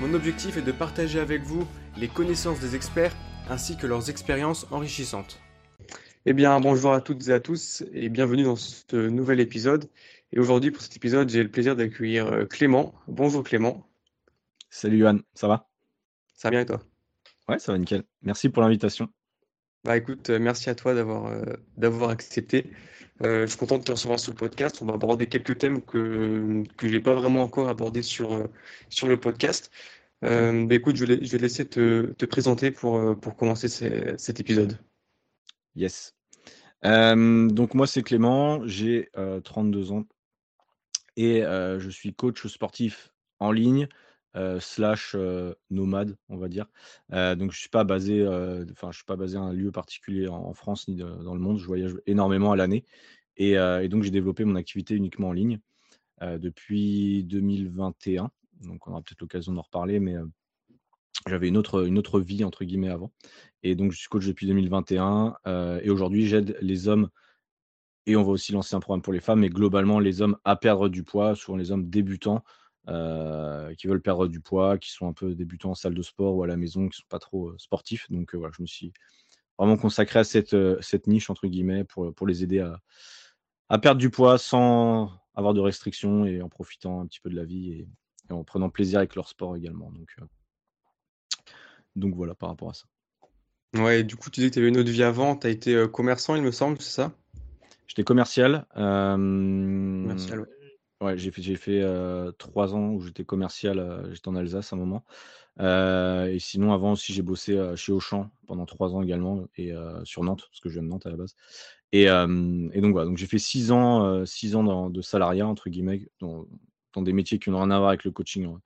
Mon objectif est de partager avec vous les connaissances des experts ainsi que leurs expériences enrichissantes. Eh bien, bonjour à toutes et à tous et bienvenue dans ce nouvel épisode. Et aujourd'hui, pour cet épisode, j'ai le plaisir d'accueillir euh, Clément. Bonjour Clément. Salut Johan, ça va? Ça va bien et toi? Ouais, ça va nickel. Merci pour l'invitation. Bah écoute, euh, merci à toi d'avoir euh, d'avoir accepté. je suis content de te recevoir sur le podcast. On va aborder quelques thèmes que, que je n'ai pas vraiment encore abordés sur, sur le podcast. Euh, bah, écoute, je vais, je vais laisser te, te présenter pour, euh, pour commencer cet épisode. Yes. Euh, donc moi c'est Clément, j'ai 32 ans et je suis coach sportif en ligne slash nomade on va dire. donc je suis pas basé, enfin je suis pas basé à un lieu particulier en, France ni dans le monde. Je voyage énormément à l'année et, et, donc j'ai développé mon activité uniquement en ligne depuis 2021 donc on aura peut-être l'occasion d'en reparler, mais j'avais une autre, une autre vie, entre guillemets, avant. Et donc, je suis coach depuis 2021. et aujourd'hui, j'aide les hommes, et on va aussi lancer un programme pour les femmes, mais globalement, les hommes à perdre du poids, souvent les hommes débutants, qui veulent perdre du poids, qui sont un peu débutants en salle de sport ou à la maison, qui ne sont pas trop sportifs. Donc, voilà, je me suis vraiment consacré à cette, cette niche, entre guillemets, pour, pour les aider à, à perdre du poids sans avoir de restrictions et en profitant un petit peu de la vie et, en prenant plaisir avec leur sport également. Donc, euh, donc voilà par rapport à ça. Ouais, du coup, tu disais que tu avais une autre vie avant, tu as été euh, commerçant, il me semble, c'est ça? J'étais commercial. Euh, commercial, ouais. J'ai fait, j'ai fait trois ans où j'étais commercial, j'étais en Alsace à un moment. et sinon, avant aussi, j'ai bossé chez Auchan pendant trois ans également, et sur Nantes, parce que je viens de Nantes à la base. Et, et donc voilà, donc j'ai fait six ans, six ans de salariat, entre guillemets, dans des métiers qui n'ont rien à voir avec le coaching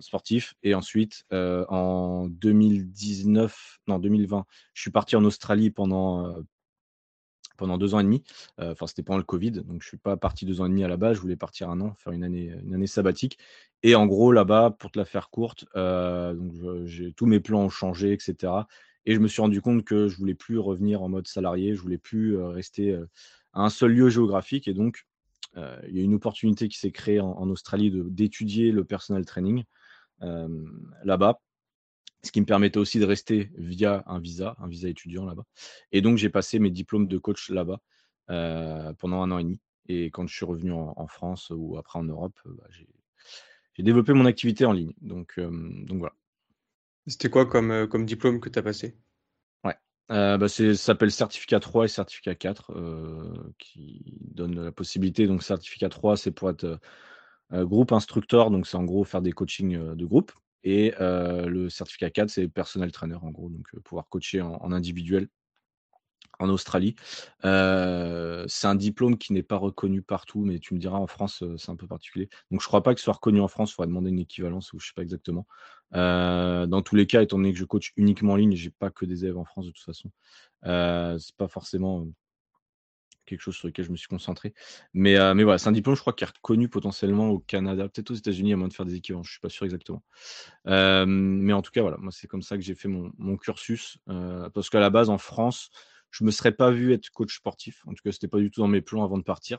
sportif. Et ensuite, en 2019, non 2020, je suis parti en Australie pendant pendant deux ans et demi. Enfin, c'était pendant le Covid, donc je suis pas parti deux ans et demi à la base. Je voulais partir un an, faire une année, une année sabbatique. Et en gros, là-bas, pour te la faire courte, donc j'ai tous mes plans ont changé, etc. Et je me suis rendu compte que je voulais plus revenir en mode salarié, je voulais plus rester à un seul lieu géographique. Et donc, euh, il y a une opportunité qui s'est créée en, Australie d'étudier le personal training euh, là-bas ce qui me permettait aussi de rester via un visa, un visa étudiant là-bas. Et donc, j'ai passé mes diplômes de coach là-bas euh, pendant un an et demi. Et quand je suis revenu en, France ou après en Europe, bah, j'ai développé mon activité en ligne. Donc, donc voilà. C'était quoi comme, comme diplôme que tu as passé euh, bah, ça s'appelle certificat 3 et certificat 4 euh, qui donne la possibilité. Donc, certificat 3, c'est pour être euh, groupe instructeur, donc c'est en gros faire des coachings de groupe. Et le certificat 4, c'est personnel trainer, en gros, donc pouvoir coacher en individuel en Australie. C'est un diplôme qui n'est pas reconnu partout, mais tu me diras en France, c'est un peu particulier. Donc je ne crois pas que ce soit reconnu en France, il faudrait demander une équivalence ou je ne sais pas exactement. Dans tous les cas, étant donné que je coach uniquement en ligne, je n'ai pas que des élèves en France de toute façon. Euh, c'est pas forcément quelque chose sur lequel je me suis concentré. Mais, mais voilà, c'est un diplôme, je crois, qui est reconnu potentiellement au Canada, peut-être aux États-Unis, à moins de faire des équivalences, je ne suis pas sûr exactement. mais en tout cas, voilà, moi, c'est comme ça que j'ai fait mon, cursus. parce qu'à la base, en France, je me serais pas vu être coach sportif. En tout cas, c'était pas du tout dans mes plans avant de partir.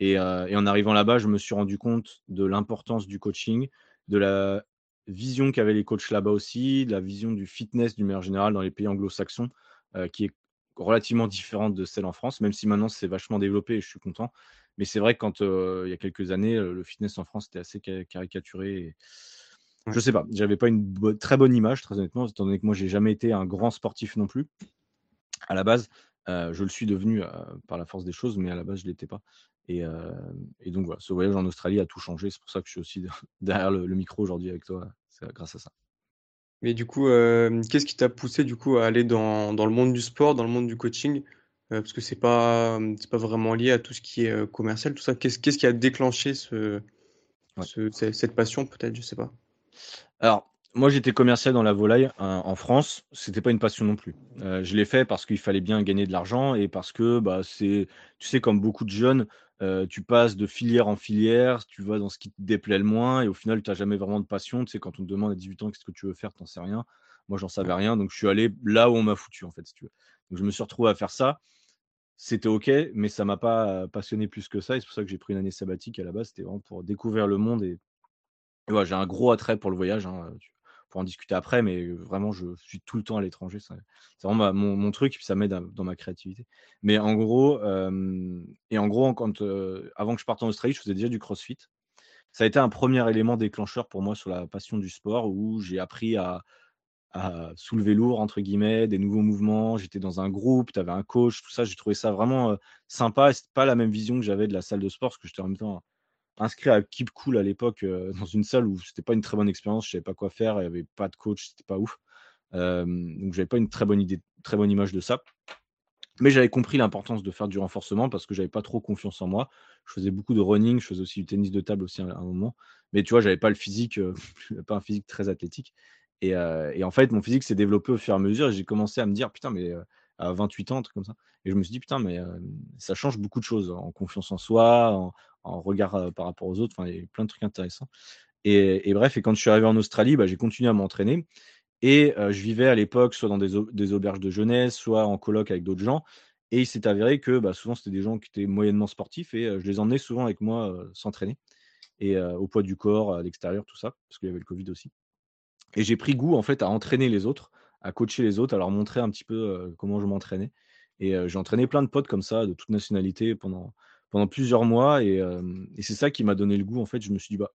Et, euh, en arrivant là-bas, je me suis rendu compte de l'importance du coaching, de la vision qu'avaient les coachs là-bas aussi, de la vision du fitness du meilleur général dans les pays anglo-saxons, euh, qui est relativement différente de celle en France, même si maintenant c'est vachement développé et je suis content. Mais c'est vrai que quand euh, il y a quelques années, le fitness en France était assez caricaturé. Et... Je sais pas, j'avais pas une très bonne image, très honnêtement, étant donné que moi j'ai jamais été un grand sportif non plus à la base, je le suis devenu par la force des choses, mais à la base, je ne l'étais pas. Et, donc voilà, ce voyage en Australie a tout changé. C'est pour ça que je suis aussi derrière le, micro aujourd'hui avec toi. C'est grâce à ça. Mais du coup, qu'est-ce qui t'a poussé du coup à aller dans, le monde du sport, dans le monde du coaching? Parce que c'est pas pas vraiment lié à tout ce qui est commercial, tout ça. Qu'est-ce qui a déclenché ce, cette passion peut-être Je sais pas. Alors moi, j'étais commercial dans la volaille en France. C'était pas une passion non plus. Euh, je l'ai fait parce qu'il fallait bien gagner de l'argent et parce que bah, c'est, tu sais, comme beaucoup de jeunes, euh, tu passes de filière en filière, tu vas dans ce qui te déplaît le moins et au final, tu n'as jamais vraiment de passion. Tu sais, quand on te demande à 18 ans qu'est-ce que tu veux faire, tu n'en sais rien. Moi, j'en savais rien, donc je suis allé là où on m'a foutu, en fait, si tu veux. Donc, je me suis retrouvé à faire ça. C'était OK, mais ça m'a pas passionné plus que ça. Et c'est pour ça que j'ai pris une année sabbatique à la base. C'était vraiment pour découvrir le monde et, ouais, j'ai un gros attrait pour le voyage. Hein, pour en discuter après, mais vraiment, je suis tout le temps à l'étranger. C'est vraiment mon, truc, puis ça m'aide dans ma créativité. Mais en gros, et en gros, quand, avant que je parte en Australie, je faisais déjà du crossfit. Ça a été un premier élément déclencheur pour moi sur la passion du sport, où j'ai appris à, soulever lourd, entre guillemets, des nouveaux mouvements. J'étais dans un groupe, tu avais un coach, tout ça. J'ai trouvé ça vraiment sympa. Et pas la même vision que j'avais de la salle de sport, parce que j'étais en même temps inscrit à Keep Cool à l'époque euh, dans une salle où c'était pas une très bonne expérience, je savais pas quoi faire, il n'y avait pas de coach, c'était pas ouf. Euh, donc j'avais pas une très bonne idée, très bonne image de ça. Mais j'avais compris l'importance de faire du renforcement parce que j'avais pas trop confiance en moi. Je faisais beaucoup de running, je faisais aussi du tennis de table aussi à un moment. Mais tu vois, j'avais pas le physique, euh, pas un physique très athlétique. Et, en fait, mon physique s'est développé au fur et à mesure. J'ai commencé à me dire, putain, mais à 28 ans, un truc comme ça. Et je me suis dit, putain, mais ça change beaucoup de choses en confiance en soi, en, en regard par rapport aux autres. Il y a plein de trucs intéressants. Et, bref, et quand je suis arrivé en Australie, bah, j'ai continué à m'entraîner. Et je vivais à l'époque soit dans des, auberges de jeunesse, soit en colloque avec d'autres gens. Et il s'est avéré que bah, souvent, c'était des gens qui étaient moyennement sportifs et je les emmenais souvent avec moi s'entraîner. Et au poids du corps, à l'extérieur, tout ça, parce qu'il y avait le Covid aussi. Et j'ai pris goût en fait à entraîner les autres, à coacher les autres, à leur montrer un petit peu comment je m'entraînais. Et j'ai entraîné plein de potes comme ça, de toute nationalité, pendant, pendant plusieurs mois. Et, c'est ça qui m'a donné le goût. En fait, je me suis dit, bah,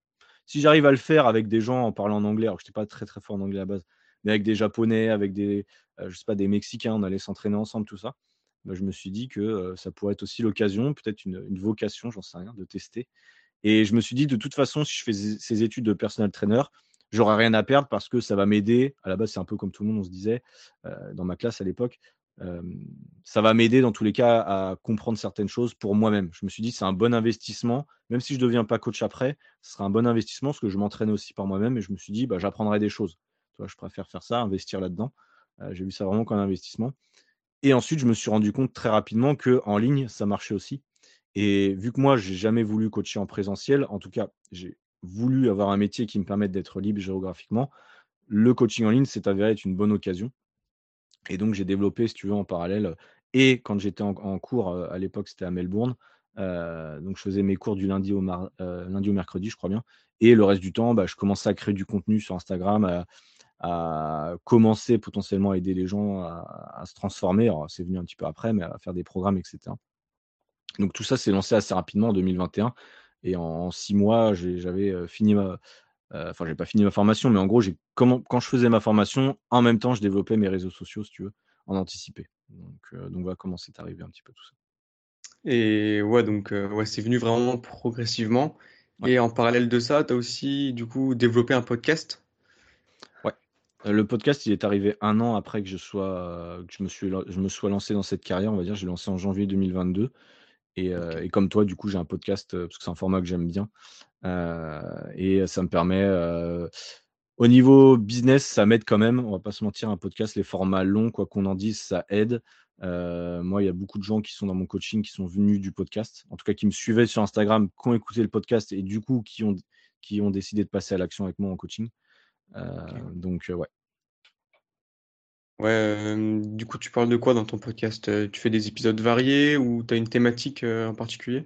si j'arrive à le faire avec des gens en parlant en anglais, alors je n'étais pas très très fort en anglais à la base, mais avec des Japonais, avec des, je sais pas, des Mexicains, on allait s'entraîner ensemble, tout ça. Bah, je me suis dit que ça pourrait être aussi l'occasion, peut-être une, vocation, j'en sais rien, de tester. Et je me suis dit, de toute façon, si je fais ces études de personal trainer, j'aurai rien à perdre parce que ça va m'aider. À la base, c'est un peu comme tout le monde, on se disait, dans ma classe à l'époque, ça va m'aider dans tous les cas à comprendre certaines choses pour moi-même. Je me suis dit, c'est un bon investissement, même si je ne deviens pas coach après, ce sera un bon investissement parce que je m'entraîne aussi par moi-même et je me suis dit, bah, j'apprendrai des choses. Je préfère faire ça, investir là-dedans. J'ai vu ça vraiment comme un investissement. Et ensuite, je me suis rendu compte très rapidement que en ligne, ça marchait aussi. Et vu que moi, j'ai jamais voulu coacher en présentiel, en tout cas, j'ai voulu avoir un métier qui me permette d'être libre géographiquement, le coaching en ligne s'est avéré être une bonne occasion. Et donc, j'ai développé, si tu veux, en parallèle. Et quand j'étais en, cours, à l'époque, c'était à Melbourne. donc, je faisais mes cours du lundi au, lundi au mercredi, je crois bien. Et le reste du temps, bah, je commençais à créer du contenu sur Instagram, à, commencer potentiellement à aider les gens à, se transformer. c'est venu un petit peu après, mais à faire des programmes, etc. Donc, tout ça s'est lancé assez rapidement en 2021. Et en six mois, j'avais fini ma, enfin, j'ai pas fini ma formation, mais en gros, j'ai comment quand je faisais ma formation, en même temps, je développais mes réseaux sociaux, si tu veux, en anticipé. Donc, euh, donc voilà comment c'est arrivé un petit peu tout ça. Et ouais, donc euh, ouais, c'est venu vraiment progressivement. Et en parallèle de ça, tu as aussi du coup développé un podcast? Ouais. Le podcast, il est arrivé un an après que je sois, que je me suis, je me sois lancé dans cette carrière. On va dire, j'ai lancé en janvier 2022. Et, et, comme toi, du coup, j'ai un podcast parce que c'est un format que j'aime bien. et ça me permet, au niveau business, ça m'aide quand même. On va pas se mentir, un podcast, les formats longs, quoi qu'on en dise, ça aide. moi, il y a beaucoup de gens qui sont dans mon coaching qui sont venus du podcast, en tout cas qui me suivaient sur Instagram, qui ont écouté le podcast et du coup qui ont, qui ont décidé de passer à l'action avec moi en coaching. Donc, ouais. Ouais, du coup, tu parles de quoi dans ton podcast? tu fais des épisodes variés ou tu as une thématique en particulier?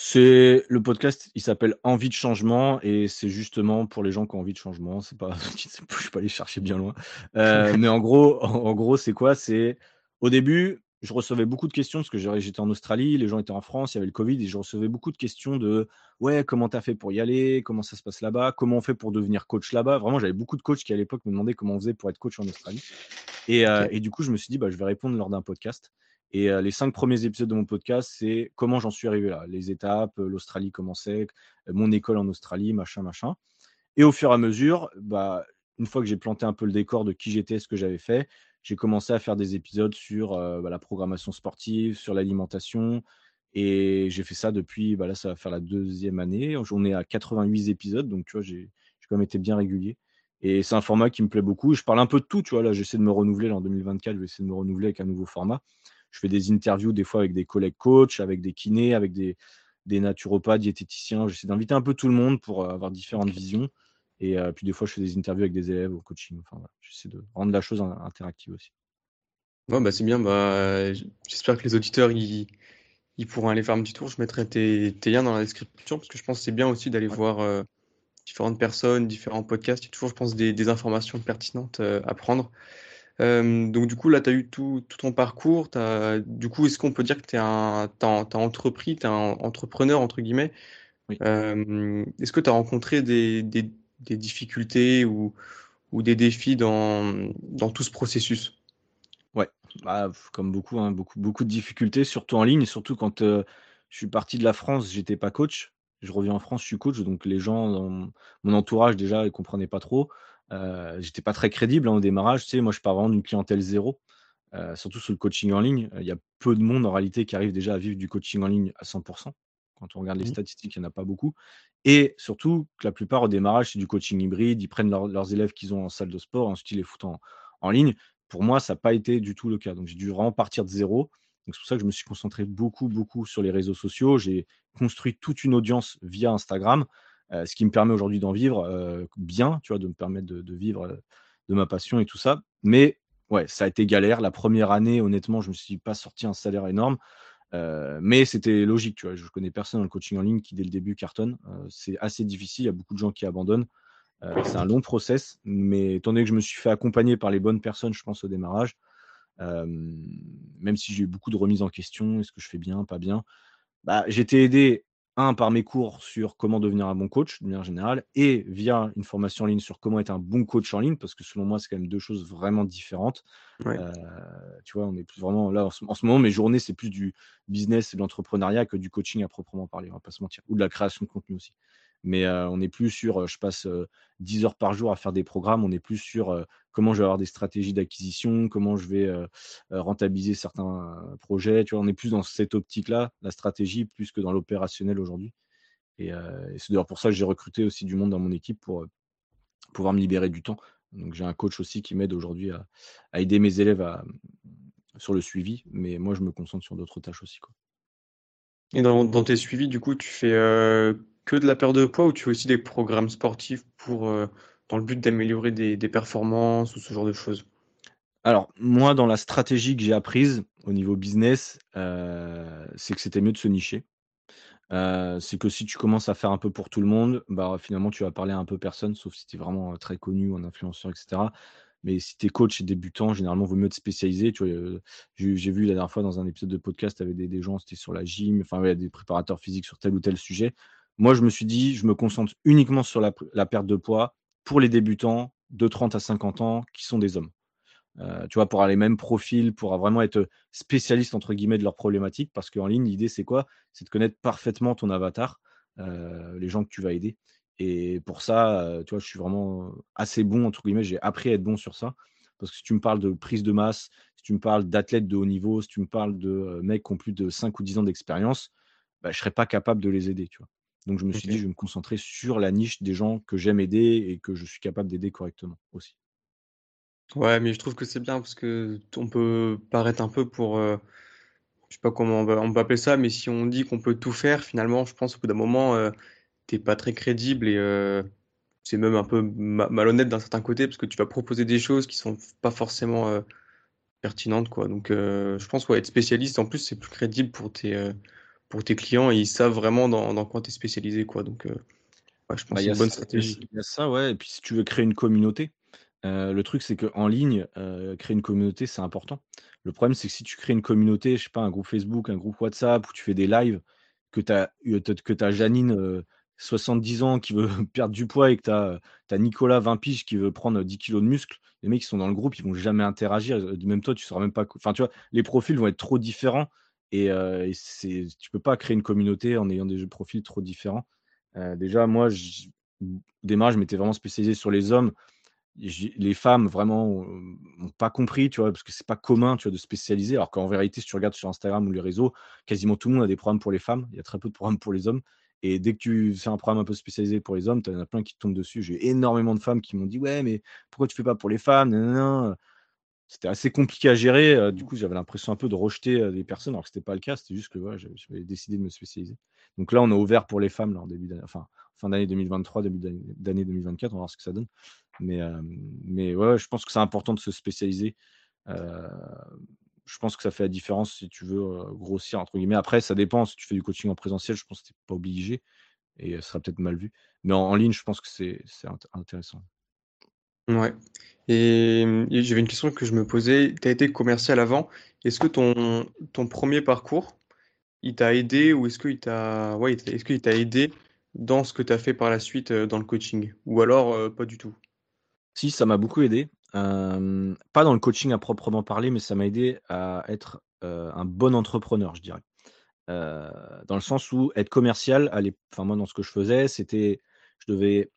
C'est le podcast, il s'appelle Envie de changement et c'est justement pour les gens qui ont envie de changement. C'est pas, je suis pas aller chercher bien loin. mais en gros, en, gros, c'est quoi? C'est au début, je recevais beaucoup de questions parce que j'étais en Australie, les gens étaient en France, il y avait le Covid et je recevais beaucoup de questions de ouais, comment tu as fait pour y aller, comment ça se passe là-bas, comment on fait pour devenir coach là-bas. Vraiment, j'avais beaucoup de coachs qui à l'époque me demandaient comment on faisait pour être coach en Australie. Et, et du coup, je me suis dit, bah, je vais répondre lors d'un podcast. Et les cinq premiers épisodes de mon podcast, c'est comment j'en suis arrivé là, les étapes, l'Australie comment c'est, mon école en Australie, machin, machin. Et au fur et à mesure, bah, une fois que j'ai planté un peu le décor de qui j'étais, ce que j'avais fait, j'ai commencé à faire des épisodes sur bah, la programmation sportive, sur l'alimentation. Et j'ai fait ça depuis, bah, là, ça va faire la deuxième année. On est à 88 épisodes, donc tu vois, j'ai quand même été bien régulier. Et c'est un format qui me plaît beaucoup. Je parle un peu de tout, tu vois. Là, j'essaie de me renouveler. en 2024, je vais essayer de me renouveler avec un nouveau format. Je fais des interviews des fois avec des collègues coachs, avec des kinés, avec des, des naturopathes, diététiciens. J'essaie d'inviter un peu tout le monde pour euh, avoir différentes visions. Et euh, puis des fois, je fais des interviews avec des élèves au coaching. Enfin, J'essaie de rendre la chose interactive aussi. Ouais, bah, c'est bien. Bah, J'espère que les auditeurs ils, ils, pourront aller faire un petit tour. Je mettrai tes, tes, liens dans la description parce que je pense que c'est bien aussi d'aller voir euh, différentes personnes, différents podcasts. Il y a toujours, je pense, des, des informations pertinentes à prendre. Euh, donc du coup, là, tu as eu tout, tout, ton parcours. As, du coup, est-ce qu'on peut dire que tu es un, entrepris, tu es un entrepreneur, entre guillemets? Euh, Est-ce que tu as rencontré des, des, des difficultés ou, des défis dans, dans tout ce processus? Ouais, bah, comme beaucoup, hein, beaucoup, beaucoup de difficultés, surtout en ligne, surtout quand euh, je suis parti de la France, j'étais pas coach. Je reviens en France, je suis coach, donc les gens mon entourage déjà, ils comprenaient pas trop. Euh, j'étais pas très crédible hein, au démarrage. Tu sais, moi, je pars vraiment d'une clientèle zéro, euh, surtout sur le coaching en ligne. Il y a peu de monde en réalité qui arrive déjà à vivre du coaching en ligne à 100%. Quand on regarde les mmh. statistiques, il n'y en a pas beaucoup. Et surtout que la plupart au démarrage, c'est du coaching hybride. Ils prennent leurs élèves qu'ils ont en salle de sport, ensuite ils les foutent en, ligne. Pour moi, ça n'a pas été du tout le cas. Donc j'ai dû vraiment partir de zéro. Donc c'est pour ça que je me suis concentré beaucoup, beaucoup sur les réseaux sociaux. J'ai construit toute une audience via Instagram. Euh, ce qui me permet aujourd'hui d'en vivre euh, bien, tu vois, de me permettre de, vivre euh, de ma passion et tout ça. Mais ouais, ça a été galère. La première année, honnêtement, je ne me suis pas sorti un salaire énorme. Mais c'était logique, tu vois. Je connais personne dans le coaching en ligne qui, dès le début, cartonne. c'est assez difficile. Il y a beaucoup de gens qui abandonnent. c'est un long process. Mais étant donné que je me suis fait accompagner par les bonnes personnes, je pense, au démarrage, même si j'ai eu beaucoup de remises en question, est-ce que je fais bien, pas bien, bah, été aidé un, par mes cours sur comment devenir un bon coach, de manière générale, et via une formation en ligne sur comment être un bon coach en ligne, parce que selon moi, c'est quand même deux choses vraiment différentes. Euh, tu vois, on est plus vraiment là, en ce, moment, mes journées, c'est plus du business et de l'entrepreneuriat que du coaching à proprement parler, on va pas se mentir, ou de la création de contenu aussi. Mais on n'est plus sur, je passe 10 heures par jour à faire des programmes, on est plus sur comment je vais avoir des stratégies d'acquisition, comment je vais rentabiliser certains projets. Tu vois, on est plus dans cette optique-là, la stratégie, plus que dans l'opérationnel aujourd'hui. Et, c'est d'ailleurs pour ça que j'ai recruté aussi du monde dans mon équipe pour pouvoir me libérer du temps. Donc j'ai un coach aussi qui m'aide aujourd'hui à, aider mes élèves sur le suivi, mais moi je me concentre sur d'autres tâches aussi. Quoi. Et dans, tes suivis, du coup, tu fais que de la perte de poids ou tu fais aussi des programmes sportifs pour dans le but d'améliorer des, performances ou ce genre de choses? Alors, moi, dans la stratégie que j'ai apprise au niveau business, euh, c'est que c'était mieux de se nicher. Euh, c'est que si tu commences à faire un peu pour tout le monde, bah, finalement, tu vas parler à un peu personne, sauf si tu es vraiment très connu, un influenceur, etc. Mais si tu es coach et débutant, généralement, il vaut mieux te spécialiser. Tu vois, j'ai, vu la dernière fois dans un épisode de podcast avec des, gens, c'était sur la gym, enfin, des préparateurs physiques sur tel ou tel sujet. Moi, je me suis dit, je me concentre uniquement sur la perte de poids pour les débutants de 30 à 50 ans qui sont des hommes. Euh, tu vois, pour avoir les mêmes profils, pour vraiment être spécialiste entre guillemets de leurs problématiques, parce qu'en ligne, l'idée c'est quoi? C'est de connaître parfaitement ton avatar, euh, les gens que tu vas aider. Et pour ça, euh, tu vois, je suis vraiment assez bon entre guillemets. J'ai appris à être bon sur ça, parce que si tu me parles de prise de masse, si tu me parles d'athlètes de haut niveau, si tu me parles de mecs qui ont plus de 5 ou 10 ans d'expérience, bah, je ne serais pas capable de les aider, tu vois. Donc je me suis dit, je vais me concentrer sur la niche des gens que j'aime aider et que je suis capable d'aider correctement aussi. Ouais, mais je trouve que c'est bien parce que on peut paraître un peu pour, euh, je sais pas comment on va, on appeler ça, mais si on dit qu'on peut tout faire, finalement, je pense au bout d'un moment, tu euh, t'es pas très crédible et euh, c'est même un peu malhonnête d'un certain côté parce que tu vas proposer des choses qui sont pas forcément pertinentes, quoi. Donc, je pense ouais, être spécialiste, en plus, c'est plus crédible pour tes, pour tes clients et ils savent vraiment dans, dans quoi tu es spécialisé. Quoi. Donc, euh, je pense bah, que c'est une bonne stratégie. Il y a ça, ouais. Et puis, si tu veux créer une communauté, euh, le truc, c'est qu'en ligne, euh, créer une communauté, c'est important. Le problème, c'est que si tu crées une communauté, je sais pas, un groupe Facebook, un groupe WhatsApp, où tu fais des lives, que tu as, que as Janine, 70 ans, qui veut perdre du poids, et que tu as, Nicolas, 20 piges, qui veut prendre 10 kilos de muscle, les mecs qui sont dans le groupe, ils vont jamais interagir. Même toi, tu sauras même pas. Enfin, tu vois, les profils vont être trop différents. Et, euh, c'est, tu peux pas créer une communauté en ayant des profils trop différents. déjà, moi, je, démarrage, je m'étais vraiment spécialisé sur les hommes. Les femmes, vraiment, n'ont pas compris, tu vois, parce que c'est pas commun, tu vois, de spécialiser. Alors qu'en vérité, si tu regardes sur Instagram ou les réseaux, quasiment tout le monde a des programmes pour les femmes. Il y a très peu de programmes pour les hommes. Et dès que tu fais un programme un peu spécialisé pour les hommes, tu en as plein qui tombent dessus. J'ai énormément de femmes qui m'ont dit Ouais, mais pourquoi tu fais pas pour les femmes? C'était assez compliqué à gérer. Du coup, j'avais l'impression un peu de rejeter des personnes, alors que ce n'était pas le cas. C'était juste que j'avais décidé de me spécialiser. Donc là, on a ouvert pour les femmes en début enfin, fin d'année 2023, début d'année 2024. On va voir ce que ça donne. Mais, je pense que c'est important de se spécialiser. je pense que ça fait la différence si tu veux grossir, entre guillemets. Après, ça dépend. Si tu fais du coaching en présentiel, je pense que tu n'es pas obligé et ce sera peut-être mal vu. Mais en, ligne, je pense que c'est intéressant. Ouais. Et, j'avais une question que je me posais. Tu as été commercial avant. Est-ce que ton, ton premier parcours, il t'a aidé ou est-ce qu'il t'a ouais, est-ce t'a aidé dans ce que tu as fait par la suite dans le coaching? Ou alors pas du tout? Si, ça m'a beaucoup aidé. pas dans le coaching à proprement parler, mais ça m'a aidé à être un bon entrepreneur, je dirais. dans le sens où être commercial, enfin moi dans ce que je faisais, c'était, je devais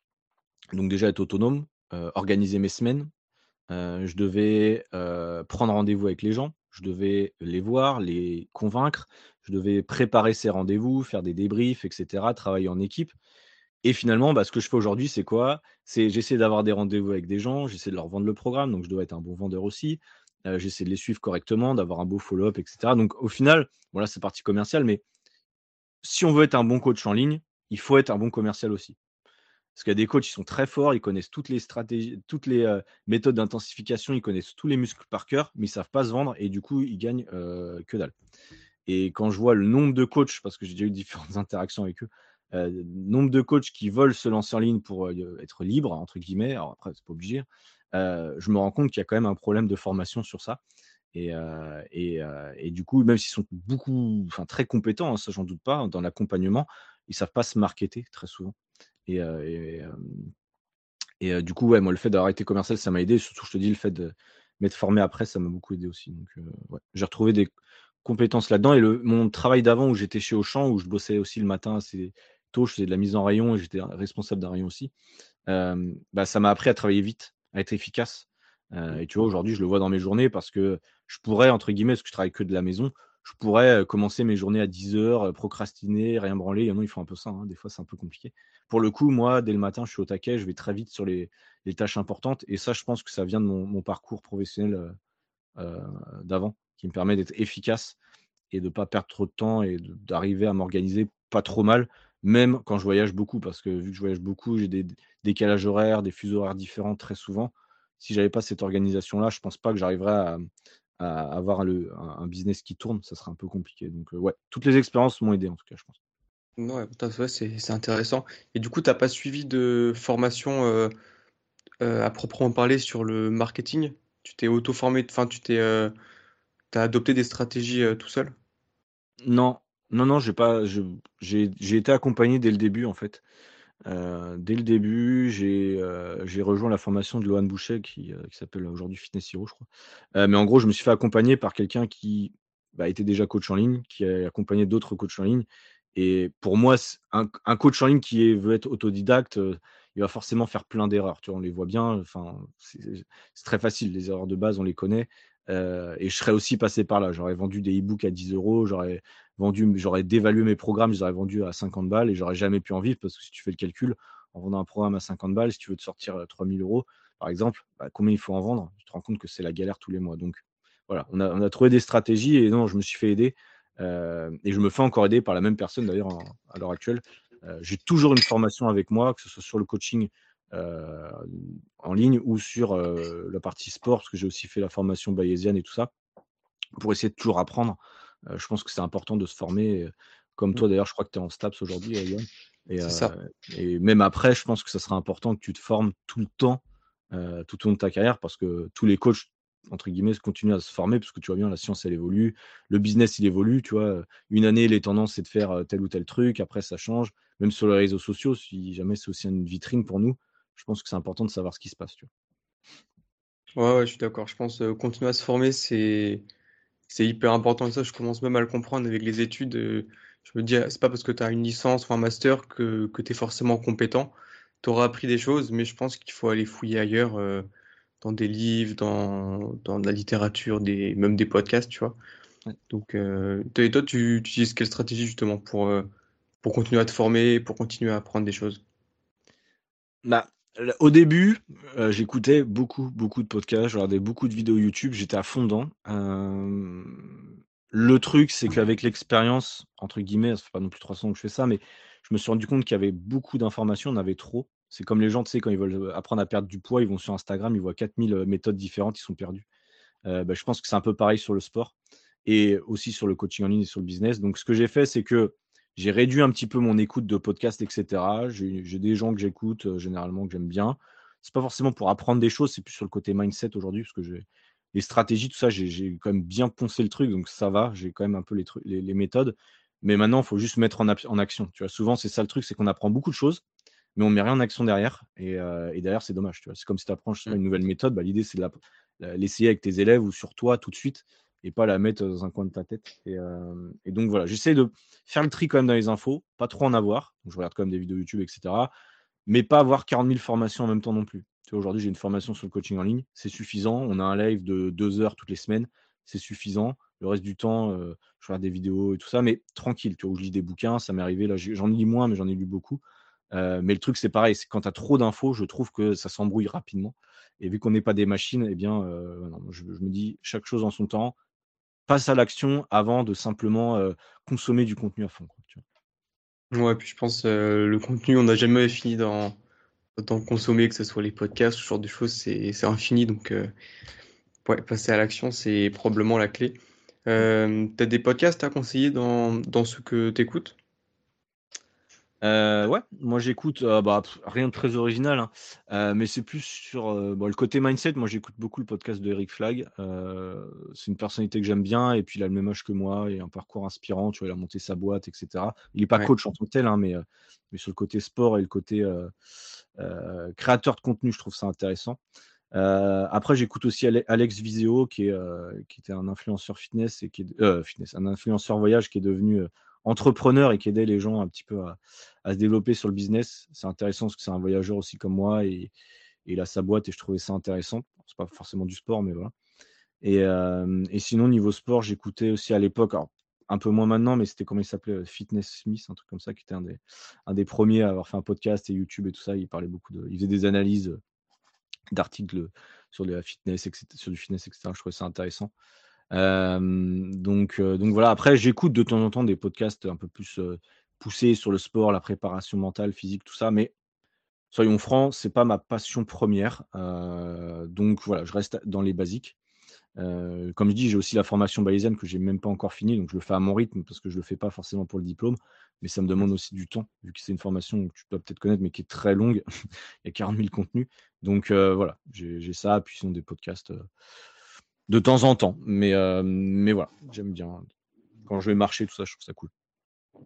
donc déjà être autonome, organiser mes semaines, je devais prendre rendez-vous avec les gens, je devais les voir, les convaincre, je devais préparer ces rendez-vous, faire des débriefs, etc., travailler en équipe. Et finalement, bah, ce que je fais aujourd'hui, c'est quoi? C'est j'essaie d'avoir des rendez-vous avec des gens, j'essaie de leur vendre le programme, donc je dois être un bon vendeur aussi. j'essaie de les suivre correctement, d'avoir un beau follow-up, etc. Donc au final, voilà, c'est partie commerciale, mais si on veut être un bon coach en ligne, il faut être un bon commercial aussi. Parce qu'il y a des coachs qui sont très forts, ils connaissent toutes les stratégies, toutes les méthodes d'intensification, ils connaissent tous les muscles par cœur, mais ils ne savent pas se vendre et du coup, ils gagnent que dalle. Et quand je vois le nombre de coachs, parce que j'ai déjà eu différentes interactions avec eux, le nombre de coachs qui veulent se lancer en ligne pour être libres, entre guillemets, alors après, c'est pas obligé, je me rends compte qu'il y a quand même un problème de formation sur ça. Et, du coup, même s'ils sont beaucoup, enfin très compétents, hein, ça j'en doute pas, dans l'accompagnement, ils savent pas se marketer très souvent. Et, et, du coup, ouais, moi, le fait d'avoir été commercial, ça m'a aidé. Surtout, je te dis, le fait de m'être formé après, ça m'a beaucoup aidé aussi. Donc, ouais. j'ai retrouvé des compétences là-dedans. Et le, mon travail d'avant, où j'étais chez Auchan, où je bossais aussi le matin assez tôt, je faisais de la mise en rayon et j'étais responsable d'un rayon aussi, bah, ça m'a appris à travailler vite, à être efficace. Mmh. et tu vois, aujourd'hui, je le vois dans mes journées parce que je pourrais, entre guillemets, parce que je travaille que de la maison, je pourrais commencer mes journées à 10 heures, procrastiner, rien branler. Il y en a, ils font un peu ça. Hein. Des fois, c'est un peu compliqué. Pour le coup, moi, dès le matin, je suis au taquet, je vais très vite sur les, tâches importantes. Et ça, je pense que ça vient de mon, parcours professionnel d'avant, qui me permet d'être efficace et de ne pas perdre trop de temps et d'arriver à m'organiser pas trop mal, même quand je voyage beaucoup. Parce que vu que je voyage beaucoup, j'ai des décalages horaires, des fuseaux horaires différents très souvent. Si j'avais pas cette organisation-là, je pense pas que j'arriverais à, avoir un, business qui tourne, ça serait un peu compliqué. Donc, ouais, toutes les expériences m'ont aidé en tout cas, je pense. Ouais, c'est intéressant. Et du coup, tu n'as pas suivi de formation à proprement parler sur le marketing? Tu t'es auto-formé, enfin, tu t'es, as adopté des stratégies tout seul? Non, non, non, j'ai pas, j'ai été accompagné dès le début en fait. Euh, dès le début, j'ai euh, rejoint la formation de Lohan Boucher qui, euh, qui s'appelle aujourd'hui Fitness Hero, je crois. mais en gros, je me suis fait accompagner par quelqu'un qui bah, était déjà coach en ligne, qui a accompagné d'autres coachs en ligne. Et pour moi, un, coach en ligne qui veut être autodidacte, il va forcément faire plein d'erreurs. On les voit bien. Enfin, c'est très facile. Les erreurs de base, on les connaît. Et je serais aussi passé par là. J'aurais vendu des e-books à 10 euros. J'aurais vendu, j'aurais dévalué mes programmes, je les aurais vendus à 50 balles et j'aurais jamais pu en vivre parce que si tu fais le calcul, en vendant un programme à 50 balles, si tu veux te sortir 3000 euros, par exemple, bah, combien il faut en vendre? Tu te rends compte que c'est la galère tous les mois. Donc voilà, on a, trouvé des stratégies et non, je me suis fait aider et je me fais encore aider par la même personne d'ailleurs à l'heure actuelle. j'ai toujours une formation avec moi, que ce soit sur le coaching en ligne ou sur la partie sport, parce que j'ai aussi fait la formation bayésienne et tout ça, pour essayer de toujours apprendre je pense que c'est important de se former. Comme mmh. toi, d'ailleurs, je crois que tu es en STAPS aujourd'hui, Yann. Et, ça. et même après, je pense que ça sera important que tu te formes tout le temps, tout au long de ta carrière, parce que tous les coachs, entre guillemets, continuent à se former, parce que tu vois bien, la science, elle évolue, le business, il évolue, tu vois. Une année, les tendances, c'est de faire tel ou tel truc, après, ça change. Même sur les réseaux sociaux, si jamais c'est aussi une vitrine pour nous, je pense que c'est important de savoir ce qui se passe, tu vois. Ouais, ouais, je suis d'accord. Je pense continuer à se former, c'est c'est hyper important et ça, je commence même à le comprendre avec les études. Euh, je me dis, c'est pas parce que tu as une licence ou un master que, que tu es forcément compétent. Tu auras appris des choses, mais je pense qu'il faut aller fouiller ailleurs, euh, dans des livres, dans, dans de la littérature, des, même des podcasts, tu vois. Donc, euh, toi, tu, utilises quelle stratégie justement pour, pour continuer à te former, pour continuer à apprendre des choses? Bah, au début, j'écoutais beaucoup, beaucoup de podcasts, je regardais beaucoup de vidéos YouTube, j'étais à fond dedans. le truc, c'est qu'avec «l'expérience», entre guillemets, ça fait pas non plus 300 ans que je fais ça, mais je me suis rendu compte qu'il y avait beaucoup d'informations, on avait trop. C'est comme les gens, tu sais, quand ils veulent apprendre à perdre du poids, ils vont sur Instagram, ils voient 4000 méthodes différentes, ils sont perdus. Bah, je pense que c'est un peu pareil sur le sport et aussi sur le coaching en ligne et sur le business. Donc, ce que j'ai fait, c'est que j'ai réduit un petit peu mon écoute de podcast, etc. J'ai des gens que j'écoute euh, généralement que j'aime bien. C'est pas forcément pour apprendre des choses, c'est plus sur le côté mindset aujourd'hui, parce que j'ai les stratégies, tout ça, j'ai quand même bien poncé le truc, donc ça va. J'ai quand même un peu les, méthodes. Mais maintenant, il faut juste mettre en, en action. Tu vois, souvent, c'est ça le truc, c'est qu'on apprend beaucoup de choses, mais on met rien en action derrière. Et, euh, et derrière, c'est dommage. C'est comme si tu apprends mmh. une nouvelle méthode. Bah, L'idée, c'est de l'essayer avec tes élèves ou sur toi tout de suite et pas la mettre dans un coin de ta tête. Et, donc voilà, j'essaie de faire le tri quand même dans les infos, pas trop en avoir. je regarde quand même des vidéos YouTube, etc. Mais pas avoir 40 000 formations en même temps non plus. Aujourd'hui, j'ai une formation sur le coaching en ligne, c'est suffisant. On a un live de deux heures toutes les semaines, c'est suffisant. Le reste du temps, je regarde des vidéos et tout ça, mais tranquille, tu vois, où je lis des bouquins, ça m'est arrivé. Là, j'en lis moins, mais j'en ai lu beaucoup. mais le truc, c'est pareil, c'est quand tu as trop d'infos, je trouve que ça s'embrouille rapidement. Et vu qu'on n'est pas des machines, eh bien, je, me dis chaque chose en son temps passe à l'action avant de simplement consommer du contenu à fond. Ouais, puis je pense le contenu, on n'a jamais fini d'en consommer, que ce soit les podcasts, ce genre de choses, c'est infini. Donc, passer à l'action, c'est probablement la clé. Euh, tu as des podcasts à conseiller dans, dans ce que tu écoutes euh, ouais, moi j'écoute, euh, bah, rien de très original, hein. euh, mais c'est plus sur le côté mindset. Moi j'écoute beaucoup le podcast de Eric Flag. c'est une personnalité que j'aime bien et puis il a le même âge que moi et un parcours inspirant. Tu vois, il a monté sa boîte, etc. Il n'est pas coach en tant que tel, hein, mais, mais sur le côté sport et le côté créateur de contenu, je trouve ça intéressant. après, j'écoute aussi Alex Viseo, qui, est, qui était un influenceur fitness et qui est, fitness, un influenceur voyage qui est devenu entrepreneur et qui aidait les gens un petit peu à, se développer sur le business. C'est intéressant parce que c'est un voyageur aussi comme moi et, il a sa boîte et je trouvais ça intéressant. C'est pas forcément du sport, mais voilà. Et, euh, sinon, niveau sport, j'écoutais aussi à l'époque, un peu moins maintenant, mais c'était comment il s'appelait euh, Fitness Smith, un truc comme ça, qui était un des, premiers à avoir fait un podcast et YouTube et tout ça. Il parlait beaucoup de. Il faisait des analyses d'articles sur sur du fitness, etc. Je trouvais ça intéressant donc, donc voilà, après, j'écoute de temps en temps des podcasts un peu plus poussés sur le sport, la préparation mentale, physique, tout ça, mais soyons francs, c'est pas ma passion première. donc voilà, je reste dans les basiques. comme je dis, j'ai aussi la formation bayésienne que j'ai même pas encore finie, donc je le fais à mon rythme parce que je le fais pas forcément pour le diplôme, mais ça me demande aussi du temps, vu que c'est une formation que tu dois peut-être connaître, mais qui est très longue. Il y a 40 000 contenus. Donc voilà, j'ai ça, puis sinon des podcasts de temps en temps. Mais, euh, mais voilà, j'aime bien. Quand je vais marcher, tout ça, je trouve ça cool.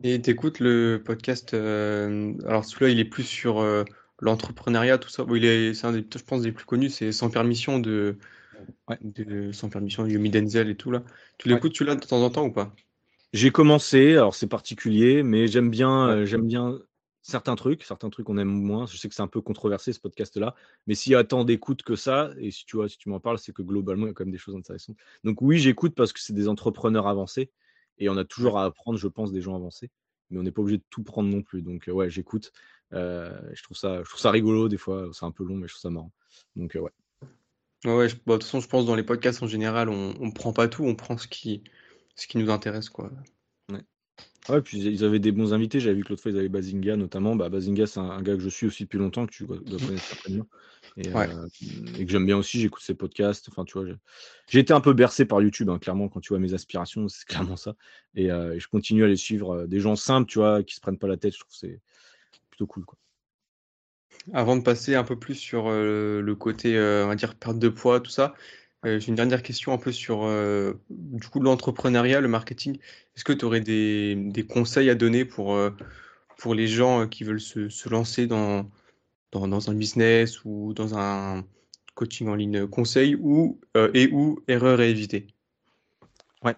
Et t'écoutes le podcast. Euh, alors celui-là, il est plus sur euh, l'entrepreneuriat, tout ça. Bon, il est, c'est un des, je pense, des plus connus. C'est Sans permission de, de Sans permission, Yomi Denzel et tout là. Tu l'écoutes celui-là de temps en temps ou pas? J'ai commencé. Alors c'est particulier, mais j'aime bien, j'aime bien certains trucs, certains trucs on aime moins. Je sais que c'est un peu controversé ce podcast-là, mais s'il y a tant d'écoute que ça, et si tu vois, si tu m'en parles, c'est que globalement il y a quand même des choses intéressantes. Donc oui, j'écoute parce que c'est des entrepreneurs avancés et on a toujours à apprendre, je pense, des gens avancés, mais on n'est pas obligé de tout prendre non plus. Donc ouais, j'écoute. Euh, je trouve ça, je trouve ça rigolo des fois. C'est un peu long, mais je trouve ça marrant. Donc euh, ouais. Ouais, bah, de toute façon, je pense dans les podcasts en général, on, on prend pas tout, on prend ce qui, ce qui nous intéresse, quoi. Ouais, puis ils avaient des bons invités. J'avais vu que l'autre fois, ils avaient Bazinga notamment. Bah, Bazinga, c'est un, gars que je suis aussi depuis longtemps, que tu dois connaître certainement. Et, euh, et que j'aime bien aussi. J'écoute ses podcasts. Enfin, tu vois, j'ai été un peu bercé par YouTube, hein, clairement, quand tu vois mes aspirations, c'est clairement ça. Et, euh, et, je continue à les suivre. Euh, des gens simples, tu vois, qui se prennent pas la tête. Je trouve que c'est plutôt cool. Quoi. Avant de passer un peu plus sur le côté, on va dire, perte de poids, tout ça, euh, j'ai une dernière question un peu sur euh, du coup l'entrepreneuriat, le marketing. Est-ce que tu aurais des, des, conseils à donner pour, euh, pour les gens qui veulent se, se lancer dans, dans, dans, un business ou dans un coaching en ligne conseil ou et ou erreur à éviter? Ouais,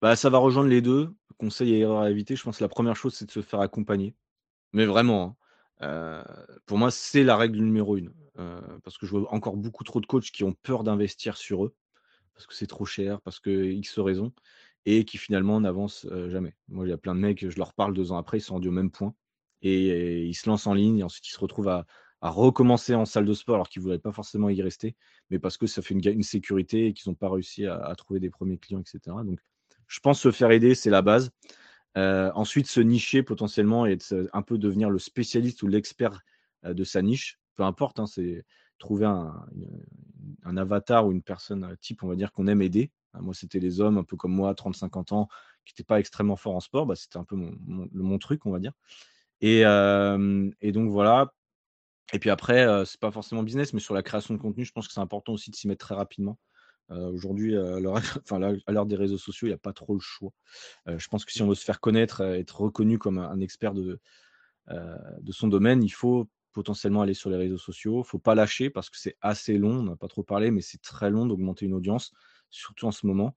bah, ça va rejoindre les deux, conseils et erreurs à éviter. Je pense que la première chose, c'est de se faire accompagner. Mais vraiment, hein. pour moi, c'est la règle numéro une. Euh, parce que je vois encore beaucoup trop de coachs qui ont peur d'investir sur eux, parce que c'est trop cher, parce que X raisons. et qui finalement n'avancent jamais. Moi, il y a plein de mecs, je leur parle deux ans après, ils sont rendus au même point et, ils se lancent en ligne et ensuite ils se retrouvent à, recommencer en salle de sport alors qu'ils ne voulaient pas forcément y rester, mais parce que ça fait une, sécurité et qu'ils n'ont pas réussi à, trouver des premiers clients, etc. Donc, je pense se faire aider, c'est la base. ensuite, se nicher potentiellement et un peu devenir le spécialiste ou l'expert de sa niche, peu importe, hein, c'est trouver un, avatar ou une personne type, on va dire, qu'on aime aider. Hein, moi, c'était les hommes, un peu comme moi, 30-50 ans, qui n'étaient pas extrêmement forts en sport. Bah, c'était un peu mon, truc, on va dire. Et, donc voilà. Et puis après, c'est pas forcément business, mais sur la création de contenu, je pense que c'est important aussi de s'y mettre très rapidement. Aujourd'hui, à l'heure des réseaux sociaux, il n'y a pas trop le choix. je pense que si on veut se faire connaître, être reconnu comme un, expert de son domaine, il faut potentiellement aller sur les réseaux sociaux. Faut pas lâcher parce que c'est assez long, on n'a pas trop parlé, mais c'est très long d'augmenter une audience, surtout en ce moment.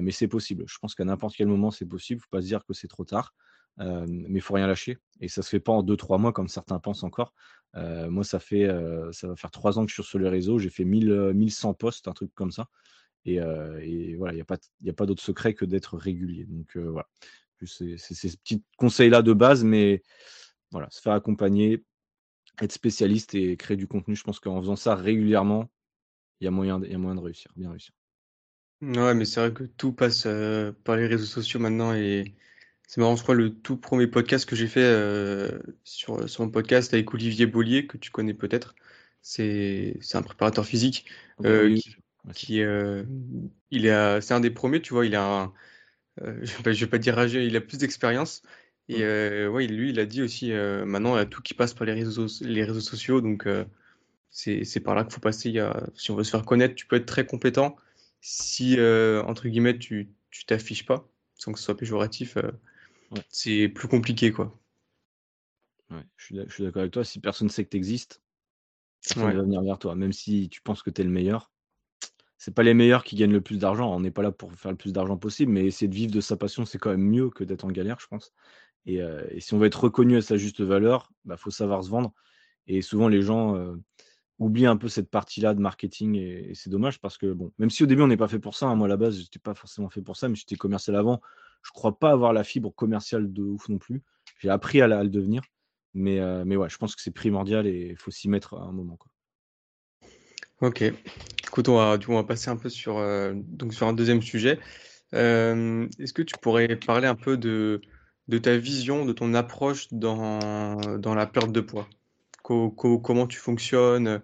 mais c'est possible. Je pense qu'à n'importe quel moment, c'est possible. Faut pas se dire que c'est trop tard. mais il ne faut rien lâcher. Et ça se fait pas en 2-3 mois comme certains pensent encore. moi, ça, fait, ça va faire 3 ans que je suis sur les réseaux. J'ai fait 1000, 1100 posts, un truc comme ça. Et, voilà, il n'y a pas, a pas d'autre secret que d'être régulier. Donc voilà. C'est ces petits conseils-là de base, mais voilà, se faire accompagner, être spécialiste et créer du contenu. Je pense qu'en faisant ça régulièrement, il y a moyen, il y a moyen de réussir, bien réussir. Ouais, mais c'est vrai que tout passe par les réseaux sociaux maintenant et c'est marrant, je crois, le tout premier podcast que j'ai fait sur, sur mon podcast avec Olivier Bollier, que tu connais peut-être, c'est un préparateur physique qui, il est c'est un des premiers, tu vois, il a je vais, vais, pas dire âgé, il a plus d'expérience et mmh. ouais, lui, il a dit aussi, maintenant, il y a tout qui passe par les réseaux, les réseaux sociaux, donc c'est par là qu'il faut passer. si on veut se faire connaître, tu peux être très compétent. Si, entre guillemets, tu tu t'affiches pas, sans que ce soit péjoratif, c'est plus compliqué, quoi. Ouais, je suis d'accord avec toi. Si personne ne sait que tu existes, personne va venir vers toi. Même si tu penses que tu es le meilleur, c'est pas les meilleurs qui gagnent le plus d'argent. On n'est pas là pour faire le plus d'argent possible, mais essayer de vivre de sa passion, c'est quand même mieux que d'être en galère, je pense. Et, si on veut être reconnu à sa juste valeur, il bah, faut savoir se vendre. Et souvent, les gens oublient un peu cette partie-là de marketing et, c'est dommage parce que, bon, même si au début, on n'est pas fait pour ça, hein, moi à la base, je n'étais pas forcément fait pour ça, mais j'étais commercial avant. Je ne crois pas avoir la fibre commerciale de ouf non plus. J'ai appris à, le devenir. Mais, mais ouais, je pense que c'est primordial et il faut s'y mettre à un moment. Ok. Écoute, on va, on va passer un peu sur, donc sur un deuxième sujet. Est-ce que tu pourrais parler un peu de, de ta vision, de ton approche dans, dans la perte de poids? comment tu fonctionnes?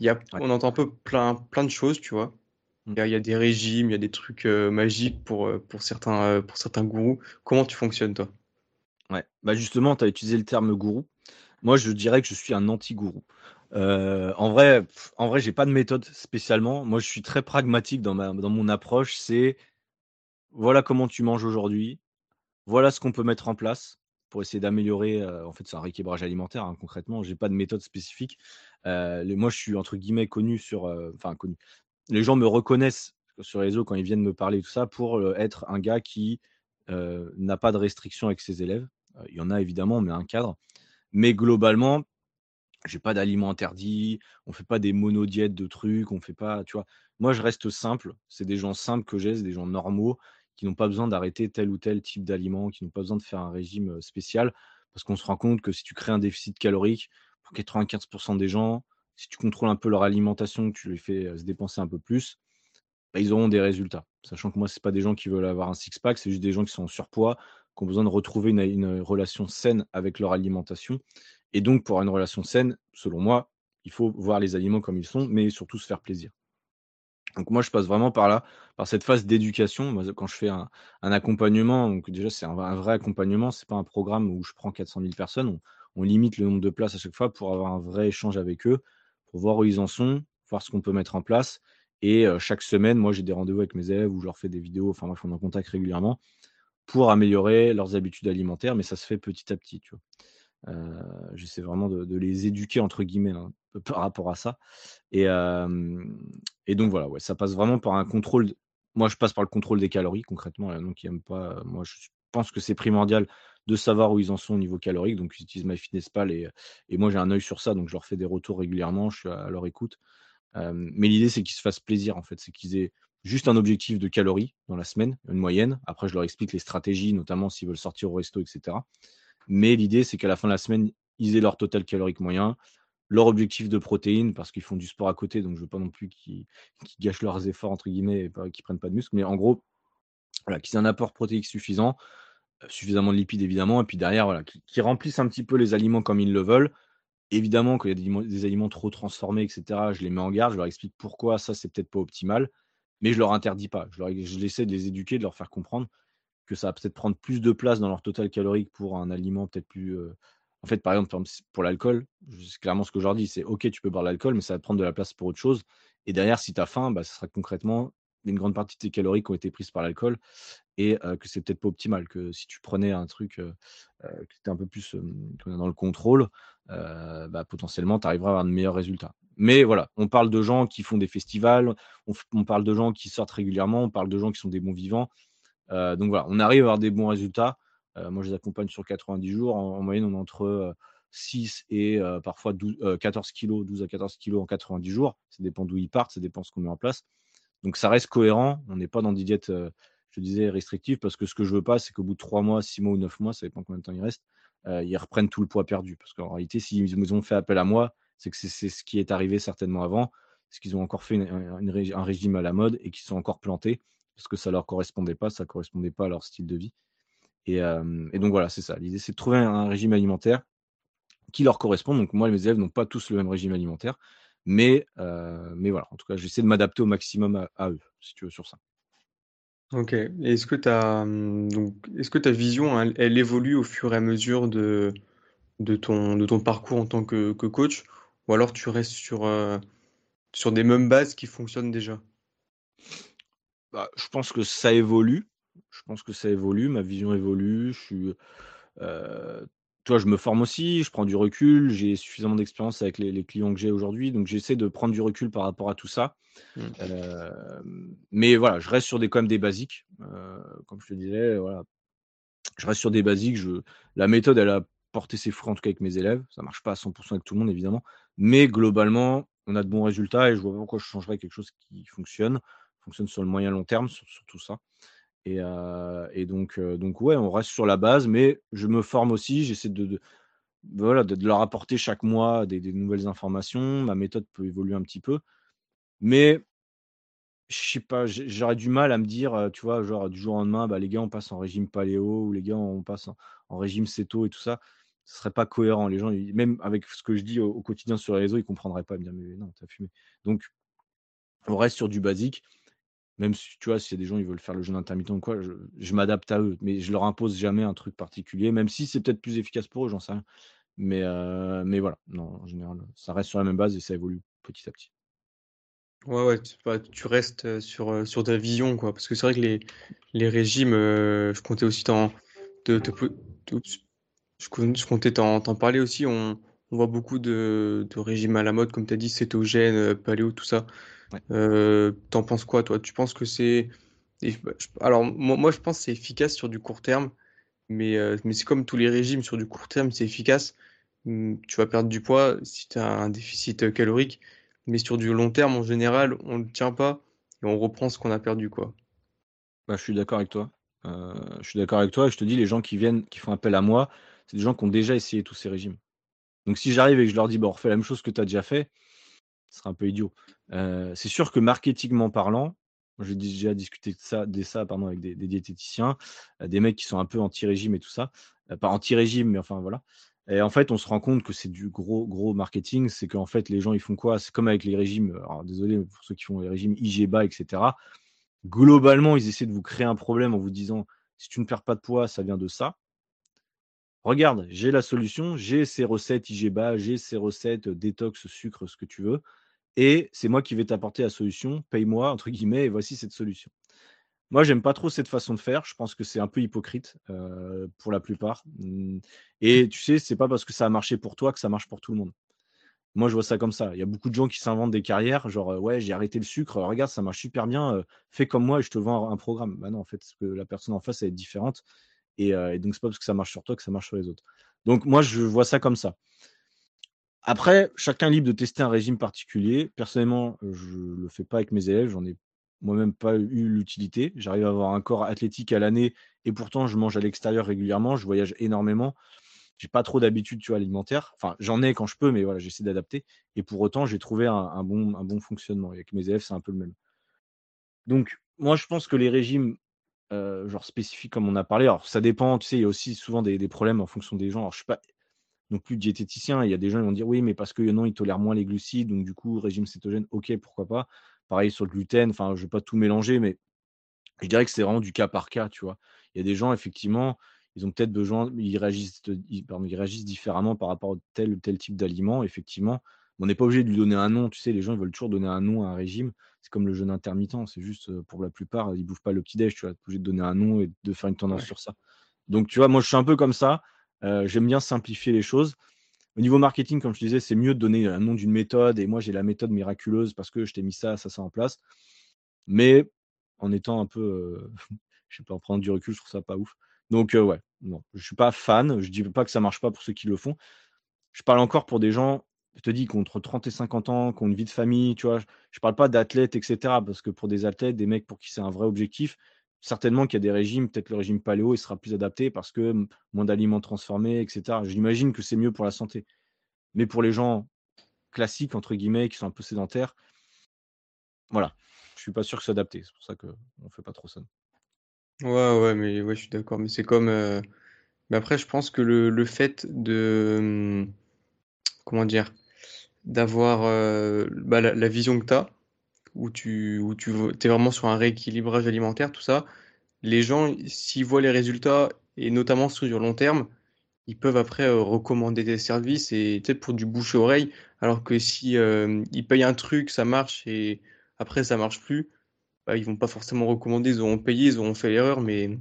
Il y a, On entend un peu plein, plein de choses, tu vois. Mmh. Il y, a, des régimes, il y a des trucs euh, magiques pour, euh, pour, certains, euh, pour certains gourous. Comment tu fonctionnes, toi? Ouais, bah justement, tu as utilisé le terme gourou. Moi, je dirais que je suis un anti-gourou. en vrai, en vrai, j'ai pas de méthode spécialement. Moi, je suis très pragmatique dans, ma, dans mon approche. C'est voilà comment tu manges aujourd'hui, voilà ce qu'on peut mettre en place pour essayer d'améliorer. en fait, c'est un rééquilibrage alimentaire, hein, concrètement. Je n'ai pas de méthode spécifique. moi, je suis entre guillemets connu sur. Enfin, connu. Les gens me reconnaissent sur les réseaux quand ils viennent me parler tout ça pour être un gars qui n'a pas de restrictions avec ses élèves. il y en a évidemment, mais un cadre. Mais globalement, j'ai pas d'aliments interdits, on fait pas des monodiètes de trucs, on fait pas, tu vois. Moi, je reste simple. C'est des gens simples que j'ai, c'est des gens normaux qui n'ont pas besoin d'arrêter tel ou tel type d'aliment, qui n'ont pas besoin de faire un régime spécial, parce qu'on se rend compte que si tu crées un déficit calorique pour 95% des gens, si tu contrôles un peu leur alimentation, tu les fais se dépenser un peu plus, bah, ils auront des résultats. Sachant que moi, ce pas des gens qui veulent avoir un six-pack, c'est juste des gens qui sont en surpoids, qui ont besoin de retrouver une, une, relation saine avec leur alimentation. Et donc, pour avoir une relation saine, selon moi, il faut voir les aliments comme ils sont, mais surtout se faire plaisir. Donc moi, je passe vraiment par là, par cette phase d'éducation. quand je fais un, accompagnement, donc déjà c'est un, vrai accompagnement, c'est pas un programme où je prends 400 000 personnes. On, limite le nombre de places à chaque fois pour avoir un vrai échange avec eux, pour voir où ils en sont, voir ce qu'on peut mettre en place. Et chaque semaine, moi, j'ai des rendez-vous avec mes élèves où je leur fais des vidéos. Enfin, moi, je suis en contact régulièrement pour améliorer leurs habitudes alimentaires, mais ça se fait petit à petit. Tu vois. Euh, j'essaie vraiment de, les éduquer entre guillemets hein, par rapport à ça. Et, et donc voilà, ouais, ça passe vraiment par un contrôle. Moi, je passe par le contrôle des calories concrètement. donc, il pas. Moi, je pense que c'est primordial de savoir où ils en sont au niveau calorique. Donc, j'utilise MyFitnessPal et, et moi, j'ai un œil sur ça. Donc, je leur fais des retours régulièrement. Je suis à, leur écoute. mais l'idée, c'est qu'ils se fassent plaisir en fait. C'est qu'ils aient juste un objectif de calories dans la semaine, une moyenne. Après, je leur explique les stratégies, notamment s'ils veulent sortir au resto, etc. Mais l'idée, c'est qu'à la fin de la semaine, ils aient leur total calorique moyen, leur objectif de protéines, parce qu'ils font du sport à côté, donc je ne veux pas non plus qu'ils gâchent leurs efforts, entre guillemets, et qu'ils ne prennent pas de muscle. Mais en gros, voilà, qu'ils aient un apport protéique suffisant, euh, suffisamment de lipides évidemment, et puis derrière, voilà, qu'ils remplissent un petit peu les aliments comme ils le veulent. Évidemment, qu'il y a des, aliments trop transformés, etc., je les mets en garde, je leur explique pourquoi ça, c'est peut-être pas optimal, mais je leur interdis pas. Je, leur, je essaie de les éduquer, de leur faire comprendre que ça va peut-être prendre plus de place dans leur total calorique pour un aliment peut-être plus. Euh, en fait, par exemple, pour l'alcool, c'est clairement ce que je leur dis c'est OK, tu peux boire l'alcool, mais ça va prendre de la place pour autre chose. Et derrière, si tu as faim, bah, ce sera concrètement une grande partie de tes calories qui ont été prises par l'alcool et que c'est peut-être pas optimal. Que si tu prenais un truc qui était un peu plus dans le contrôle, bah, potentiellement, tu arriveras à avoir de meilleurs résultats. Mais voilà, on parle de gens qui font des festivals, on, parle de gens qui sortent régulièrement, on parle de gens qui sont des bons vivants. donc voilà, on arrive à avoir des bons résultats. Moi, je les accompagne sur 90 jours. En, moyenne, on est entre 6 et parfois 12, 14 kilos, 12 à 14 kilos en 90 jours. Ça dépend d'où ils partent, ça dépend de ce qu'on met en place. Donc ça reste cohérent. On n'est pas dans des diètes, je disais, restrictives, parce que ce que je veux pas, c'est qu'au bout de 3 mois, 6 mois ou 9 mois, ça dépend combien de temps il reste, ils reprennent tout le poids perdu. Parce qu'en réalité, s'ils ont fait appel à moi, c'est que c'est ce qui est arrivé certainement avant, c'est qu'ils ont encore fait un régime à la mode et qu'ils sont encore plantés parce que ça leur correspondait pas, ça correspondait pas à leur style de vie. Et, donc voilà, c'est ça. L'idée, c'est de trouver un, régime alimentaire qui leur correspond. Donc moi, mes élèves n'ont pas tous le même régime alimentaire, mais, mais voilà, en tout cas, j'essaie de m'adapter au maximum à, eux, si tu veux, sur ça. Ok. Est-ce que, as, donc, est-ce que ta vision, elle, évolue au fur et à mesure de, de, ton, de ton parcours en tant que, que coach? Ou alors tu restes sur, euh, sur des mêmes bases qui fonctionnent déjà? Bah, Je pense que ça évolue. Je pense que ça évolue. Ma vision évolue. Je suis. Euh, toi, je me forme aussi, je prends du recul, j'ai suffisamment d'expérience avec les, clients que j'ai aujourd'hui, donc j'essaie de prendre du recul par rapport à tout ça. Mmh. Euh, mais voilà, je reste sur des, quand même des basiques. comme je te disais, voilà, je reste sur des basiques. Je, la méthode, elle a porter ses fruits, en tout cas avec mes élèves. Ça ne marche pas à 100% avec tout le monde, évidemment. Mais globalement, on a de bons résultats et je vois pas pourquoi je changerais quelque chose qui fonctionne, fonctionne sur le moyen long terme, sur, tout ça. Et, et donc, donc, ouais, on reste sur la base, mais je me forme aussi. J'essaie de, voilà, de, leur apporter chaque mois des, nouvelles informations. Ma méthode peut évoluer un petit peu. Mais je sais pas, j'aurais du mal à me dire, tu vois, genre du jour au lendemain, bah, les gars, on passe en régime paléo ou les gars, on passe en, régime céto et tout ça ce serait pas cohérent. Les gens, même avec ce que je dis au, quotidien sur les réseaux, ils comprendraient pas. Mais non, t'as fumé. Donc, on reste sur du basique. Même si, tu vois, s'il y a des gens, ils veulent faire le jeûne intermittent ou quoi, je, m'adapte à eux. Mais je leur impose jamais un truc particulier, même si c'est peut-être plus efficace pour eux, j'en sais rien. Mais, euh, mais voilà, non, en général, ça reste sur la même base et ça évolue petit à petit. Ouais, ouais, tu, restes sur, ta vision, quoi. Parce que c'est vrai que les, régimes, je comptais aussi t'en, te, je, comptais parler aussi. On, voit beaucoup de, régimes à la mode, comme tu as dit, cétogène, paléo, tout ça. Euh, t'en penses quoi, toi? Tu penses que c'est. Bah, alors, moi, je pense que c'est efficace sur du court terme, mais, euh, mais c'est comme tous les régimes, sur du court terme, c'est efficace. Hum, tu vas perdre du poids si tu as un déficit calorique, mais sur du long terme, en général, on ne tient pas et on reprend ce qu'on a perdu, quoi. Bah, je suis d'accord avec toi. je suis d'accord avec toi. Je te dis, les gens qui viennent, qui font appel à moi, c'est des gens qui ont déjà essayé tous ces régimes. Donc si j'arrive et que je leur dis, bon, on refait la même chose que tu as déjà fait, ce sera un peu idiot. C'est sûr que marketingment parlant, j'ai déjà discuté de ça, de ça pardon, avec des, diététiciens, des mecs qui sont un peu anti-régime et tout ça. Pas anti-régime, mais enfin voilà. Et en fait, on se rend compte que c'est du gros, gros marketing. C'est qu'en fait, les gens, ils font quoi? C'est comme avec les régimes. Alors, désolé pour ceux qui font les régimes IGBA, etc. Globalement, ils essaient de vous créer un problème en vous disant si tu ne perds pas de poids, ça vient de ça regarde, j'ai la solution, j'ai ces recettes IGBA, j'ai ces recettes détox, sucre, ce que tu veux, et c'est moi qui vais t'apporter la solution, paye-moi, entre guillemets, et voici cette solution. Moi, j'aime pas trop cette façon de faire. Je pense que c'est un peu hypocrite pour la plupart. Mmh, et tu sais, c'est pas parce que ça a marché pour toi que ça marche pour tout le monde. Moi, je vois ça comme ça. Il y a beaucoup de gens qui s'inventent des carrières, genre ouais, j'ai arrêté le sucre, regarde, ça marche super bien, fais comme moi et je te vends un programme. Bah non, en fait, parce que la personne en face, elle est différente. Et, et donc, c'est pas parce que ça marche sur toi que ça marche sur les autres. Donc, moi, je vois ça comme ça. Après, chacun libre de tester un régime particulier. Personnellement, je le fais pas avec mes élèves. J'en ai moi-même pas eu l'utilité. J'arrive à avoir un corps athlétique à l'année et pourtant je mange à l'extérieur régulièrement, je voyage énormément. J'ai pas trop d'habitude alimentaire. Enfin, j'en ai quand je peux, mais voilà, j'essaie d'adapter. Et pour autant, j'ai trouvé un, bon, fonctionnement. avec mes élèves, c'est un peu le même. Donc, moi, je pense que les régimes euh, genre spécifiques, comme on a parlé, alors ça dépend, tu sais, il y a aussi souvent des, problèmes en fonction des gens. Alors, je suis pas non plus diététicien. Il y a des gens qui vont dire oui, mais parce que non, ils tolèrent moins les glucides, donc du coup, régime cétogène, ok, pourquoi pas. Pareil sur le gluten, enfin, je ne vais pas tout mélanger, mais je dirais que c'est vraiment du cas par cas, tu vois. Il y a des gens, effectivement, ils ont peut-être besoin, ils réagissent, ils, réagissent différemment par rapport à tel ou tel type d'aliment, effectivement. On n'est pas obligé de lui donner un nom, tu sais, les gens ils veulent toujours donner un nom à un régime. C'est comme le jeûne intermittent, c'est juste pour la plupart, ils ne bouffent pas le petit-déj, tu vois, obligé de donner un nom et de faire une tendance sur ça. Donc, tu vois, moi je suis un peu comme ça. J'aime bien simplifier les choses. Au niveau marketing, comme je te disais, c'est mieux de donner un nom d'une méthode. Et moi, j'ai la méthode miraculeuse parce que je t'ai mis ça, ça, ça en place. Mais en étant un peu, je sais pas, en prenant du recul, je trouve ça pas ouf. Donc, ouais, non, je suis pas fan. Je dis pas que ça marche pas pour ceux qui le font. Je parle encore pour des gens, je te dis, contre 30 et 50 ans, qui ont une vie de famille, tu vois. Je parle pas d'athlètes, etc. Parce que pour des athlètes, des mecs pour qui c'est un vrai objectif, certainement qu'il y a des régimes, peut-être le régime paléo, il sera plus adapté parce que moins d'aliments transformés, etc. J'imagine que c'est mieux pour la santé. Mais pour les gens classiques, entre guillemets, qui sont un peu sédentaires, voilà, je suis pas sûr que c'est adapté. C'est pour ça qu'on ne fait pas trop ça. Ouais, ouais, mais ouais, je suis d'accord. Mais c'est comme. Euh, mais après, je pense que le, fait de. Hum, comment dire D'avoir euh, bah, la, vision que tu as, où tu, tu es vraiment sur un rééquilibrage alimentaire, tout ça, les gens, s'ils voient les résultats, et notamment sur le long terme, ils peuvent après euh, recommander des services et peut-être pour du bouche-oreille, alors que si euh, ils payent un truc, ça marche et après ça marche plus, bah, ils vont pas forcément recommander, ils auront payé, ils auront fait l'erreur, mais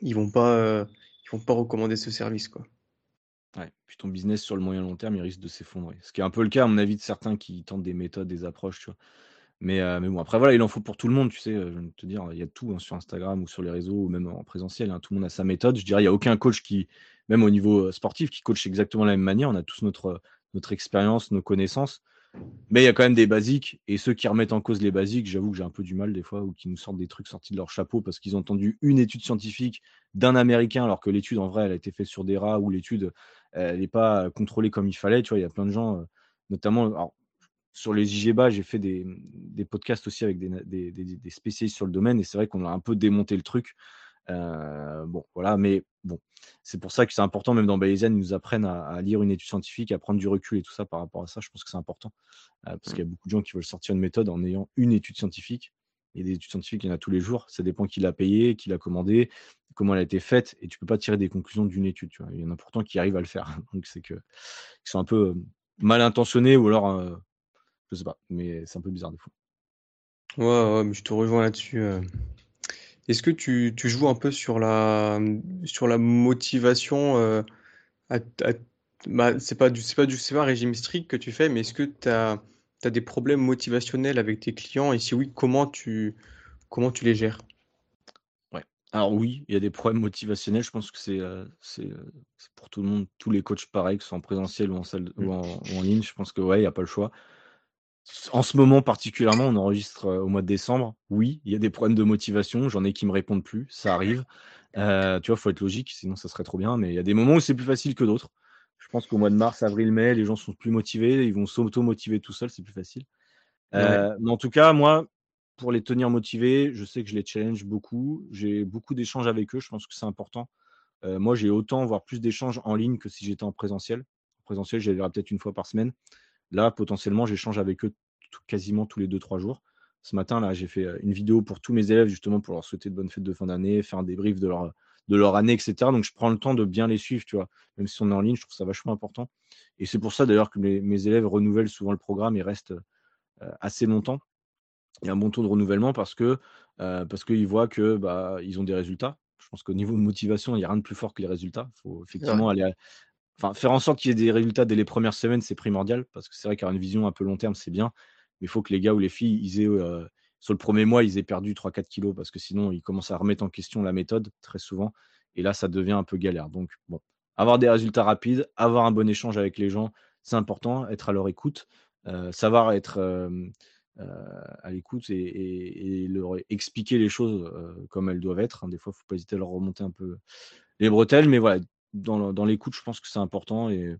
ils vont pas, euh, ils vont pas recommander ce service quoi. Ouais, puis ton business sur le moyen long terme, il risque de s'effondrer. Ce qui est un peu le cas, à mon avis, de certains qui tentent des méthodes, des approches, tu vois. Mais, mais bon, après, voilà, il en faut pour tout le monde, tu sais. Je vais te dire, il y a tout hein, sur Instagram ou sur les réseaux ou même en présentiel. Hein, tout le monde a sa méthode. Je dirais, il n'y a aucun coach qui, même au niveau sportif, qui coach exactement la même manière. On a tous notre, notre expérience, nos connaissances. Mais il y a quand même des basiques. Et ceux qui remettent en cause les basiques, j'avoue que j'ai un peu du mal des fois, ou qui nous sortent des trucs sortis de leur chapeau parce qu'ils ont entendu une étude scientifique d'un Américain, alors que l'étude, en vrai, elle a été faite sur des rats, ou l'étude, elle n'est pas contrôlée comme il fallait. Tu vois, il y a plein de gens, notamment sur les IGBA, j'ai fait des, podcasts aussi avec des, spécialistes sur le domaine et c'est vrai qu'on a un peu démonté le truc. Euh, bon, voilà, mais bon, c'est pour ça que c'est important, même dans Bayesian, ils nous apprennent à, lire une étude scientifique, à prendre du recul et tout ça par rapport à ça. Je pense que c'est important euh, parce qu'il y a beaucoup de gens qui veulent sortir une méthode en ayant une étude scientifique. Et des études scientifiques, il y en a tous les jours. Ça dépend qui l'a payé, qui l'a commandé, comment elle a été faite. Et tu peux pas tirer des conclusions d'une étude. Tu vois. Il y en a pourtant qui arrivent à le faire. Donc c'est que ils sont un peu euh, mal intentionnés ou alors je sais pas, mais c'est un peu bizarre des fois. Ouais, ouais, mais je te rejoins là-dessus. Euh. Est-ce que tu, tu joues un peu sur la, sur la motivation euh, bah, c'est pas du, c'est pas du, c'est pas un régime strict que tu fais, mais est-ce que tu as, des problèmes motivationnels avec tes clients? Et si oui, comment tu, comment tu les gères? Ouais. Alors oui, il y a des problèmes motivationnels. Je pense que c'est euh, c'est pour tout le monde, tous les coachs pareils, que ce soit en présentiel ou en salle ou en, ou en ligne. Je pense que ouais, il n'y a pas le choix. En ce moment particulièrement, on enregistre au mois de décembre. Oui, il y a des problèmes de motivation. J'en ai qui me répondent plus. Ça arrive. Euh, tu vois, il faut être logique, sinon ça serait trop bien. Mais il y a des moments où c'est plus facile que d'autres. Je pense qu'au mois de mars, avril, mai, les gens sont plus motivés. Ils vont s'auto-motiver tout seuls. C'est plus facile. Euh, mais en tout cas, moi, pour les tenir motivés, je sais que je les challenge beaucoup. J'ai beaucoup d'échanges avec eux. Je pense que c'est important. Euh, moi, j'ai autant, voire plus d'échanges en ligne que si j'étais en présentiel. En présentiel, j'y peut-être une fois par semaine. Là, potentiellement, j'échange avec eux quasiment tous les 2-3 jours. Ce matin, là, j'ai fait euh, une vidéo pour tous mes élèves, justement, pour leur souhaiter de bonnes fêtes de fin d'année, faire un débrief de leur, de leur année, etc. Donc, je prends le temps de bien les suivre, tu vois. Même si on est en ligne, je trouve ça vachement important. Et c'est pour ça, d'ailleurs, que mes, élèves renouvellent souvent le programme et restent euh, assez longtemps. Il y a un bon taux de renouvellement parce que euh, parce qu'ils voient que bah, ils ont des résultats. Je pense qu'au niveau de motivation, il n'y a rien de plus fort que les résultats. Il faut effectivement aller enfin, faire en sorte qu'il y ait des résultats dès les premières semaines, c'est primordial parce que c'est vrai qu'avoir une vision un peu long terme, c'est bien. Mais il faut que les gars ou les filles, ils aient, euh, sur le premier mois, ils aient perdu 3-4 kilos parce que sinon, ils commencent à remettre en question la méthode très souvent. Et là, ça devient un peu galère. Donc, bon, avoir des résultats rapides, avoir un bon échange avec les gens, c'est important, être à leur écoute, euh, savoir être, euh, à l'écoute et, leur expliquer les choses comme elles doivent être. Hein. Des fois, il ne faut pas hésiter à leur remonter un peu les bretelles, mais voilà, dans, l'écoute, je pense que c'est important. Et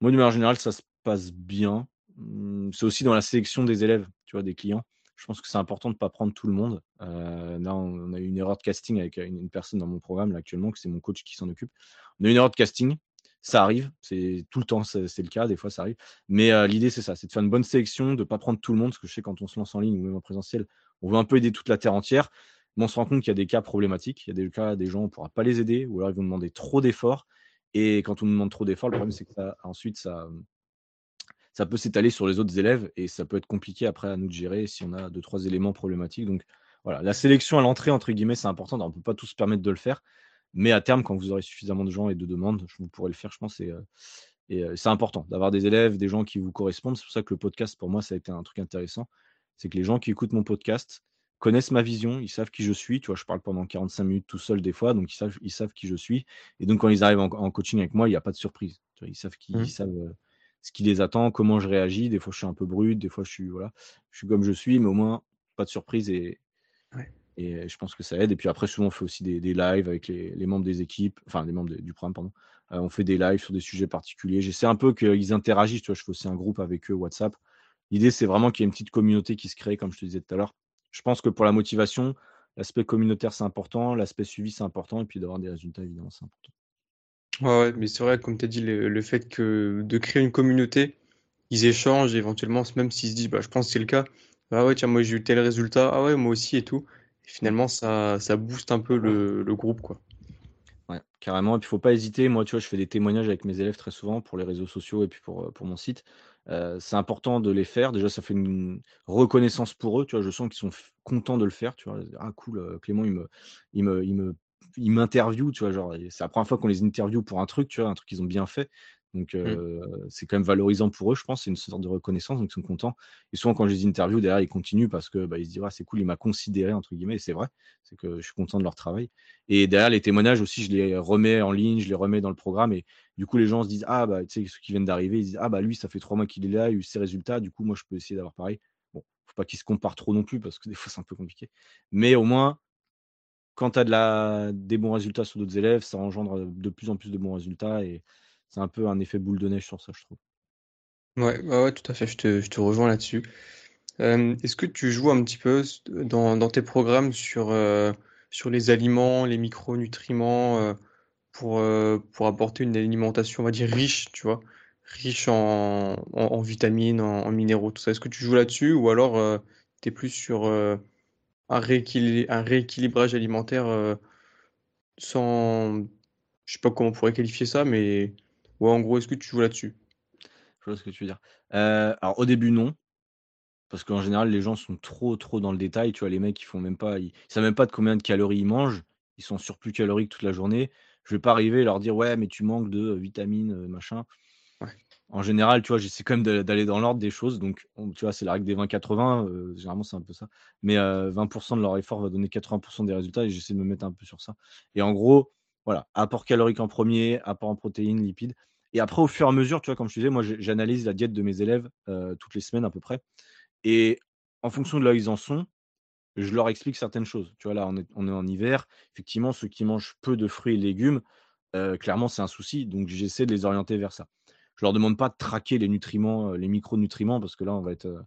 moi, de manière générale, ça se passe bien. Mmh, c'est aussi dans la sélection des élèves, tu vois, des clients. Je pense que c'est important de ne pas prendre tout le monde. là, on a eu une erreur de casting avec une, personne dans mon programme actuellement, que c'est mon coach qui s'en occupe. On a eu une erreur de casting. Ça arrive, c'est tout le temps, c'est le cas, des fois ça arrive. Mais l'idée, c'est ça, c'est de faire une bonne sélection, de ne pas prendre tout le monde, parce que je sais quand on se lance en ligne ou même en présentiel, on veut un peu aider toute la terre entière. Mais on se rend compte qu'il y a des cas problématiques. Il y a des cas, des gens, on ne pourra pas les aider, ou alors ils vont demander trop d'efforts. Et quand on demande trop d'efforts, le problème, c'est que ça, ensuite, ça, ça peut s'étaler sur les autres élèves et ça peut être compliqué après à nous de gérer si on a deux, trois éléments problématiques. Donc voilà, la sélection à l'entrée, entre guillemets, c'est important. On ne peut pas tous se permettre de le faire. Mais à terme, quand vous aurez suffisamment de gens et de demandes, vous pourrez le faire, je pense. Et, euh, euh, c'est important d'avoir des élèves, des gens qui vous correspondent. C'est pour ça que le podcast, pour moi, ça a été un truc intéressant. C'est que les gens qui écoutent mon podcast connaissent ma vision, ils savent qui je suis. Tu vois, je parle pendant 45 minutes tout seul des fois, donc ils savent, ils savent qui je suis. Et donc, quand ils arrivent en, coaching avec moi, il n'y a pas de surprise. ils savent, qui, mmh. savent ce qui les attend, comment je réagis. Des fois, je suis un peu brut, des fois, je suis, voilà, je suis comme je suis, mais au moins, pas de surprise. Et, et je pense que ça aide. Et puis après, souvent, on fait aussi des, lives avec les, membres des équipes, enfin, les membres du programme, pardon. Euh, on fait des lives sur des sujets particuliers. J'essaie un peu qu'ils interagissent. Tu vois, je fais aussi un groupe avec eux, WhatsApp. L'idée, c'est vraiment qu'il y ait une petite communauté qui se crée, comme je te disais tout à l'heure je pense que pour la motivation, l'aspect communautaire, c'est important, l'aspect suivi, c'est important, et puis d'avoir des résultats, évidemment, c'est important. Ouais, mais c'est vrai, comme tu as dit, le, fait que de créer une communauté, ils échangent éventuellement, même s'ils se disent, bah, je pense que c'est le cas, ah ouais, tiens, moi j'ai eu tel résultat, ah ouais, moi aussi et tout. Et finalement, ça, ça booste un peu le, le groupe, quoi. Ouais, carrément. Et puis, il ne faut pas hésiter. Moi, tu vois, je fais des témoignages avec mes élèves très souvent pour les réseaux sociaux et puis pour, pour mon site c'est important de les faire. Déjà, ça fait une reconnaissance pour eux. Tu vois, je sens qu'ils sont contents de le faire. Tu vois, ah cool, Clément, il me, il me, il m'interview. Tu vois, genre, c'est la première fois qu'on les interview pour un truc. Tu vois, un truc qu'ils ont bien fait. Donc, mmh. c'est quand même valorisant pour eux, je pense. C'est une sorte de reconnaissance, donc ils sont contents. Et souvent, quand je les interview, derrière, ils continuent parce que bah, ils se disent, ah, c'est cool, il m'a considéré, entre guillemets. Et c'est vrai, c'est que je suis content de leur travail. Et derrière, les témoignages aussi, je les remets en ligne, je les remets dans le programme. Et du coup, les gens se disent, ah, bah, tu sais, ceux qui viennent d'arriver, ils disent, ah, bah, lui, ça fait trois mois qu'il est là, il a eu ses résultats. Du coup, moi, je peux essayer d'avoir pareil. Bon, faut pas qu'ils se comparent trop non plus parce que des fois, c'est un peu compliqué. Mais au moins, quand tu as de la, des bons résultats sur d'autres élèves, ça engendre de plus en plus de bons résultats. Et c'est un peu un effet boule de neige sur ça, je trouve. Ouais, ouais, tout à fait, je te, je te rejoins là-dessus. Euh, est-ce que tu joues un petit peu dans, dans tes programmes sur, euh, sur les aliments, les micronutriments, euh, pour, pour apporter une alimentation, on va dire, riche, tu vois, riche en, en, vitamines, en, minéraux, tout ça. Est-ce que tu joues là-dessus ou alors tu es plus sur un, un rééquilibrage alimentaire sans, je sais pas comment on pourrait qualifier ça, mais Ouais, en gros, est-ce que tu joues là-dessus? Je vois ce que tu veux dire. alors au début, non, parce qu'en général, les gens sont trop, trop dans le détail. Tu vois, les mecs, ils font même pas ils savent même pas de combien de calories ils mangent. Ils sont surplus caloriques toute la journée. Je vais pas arriver et leur dire: «Ouais, mais tu manques de, vitamines, machin». En général, tu vois, j'essaie quand même d'aller dans l'ordre des choses. Donc, tu vois, c'est la règle des 20-80, généralement, c'est un peu ça. Mais, 20% de leur effort va donner 80 des résultats et j'essaie de me mettre un peu sur ça. Et en gros, voilà, apport calorique en premier, apport en protéines, lipides. Et après, au fur et à mesure, tu vois, comme je disais, moi, j'analyse la diète de mes élèves euh, toutes les semaines à peu près. Et en fonction de là où ils en sont, je leur explique certaines choses. Tu vois, là, on est, en hiver. Effectivement, ceux qui mangent peu de fruits et légumes, euh, clairement, c'est un souci. Donc, j'essaie de les orienter vers ça. Je leur demande pas de traquer les nutriments, euh, les micronutriments, parce que là, on va être,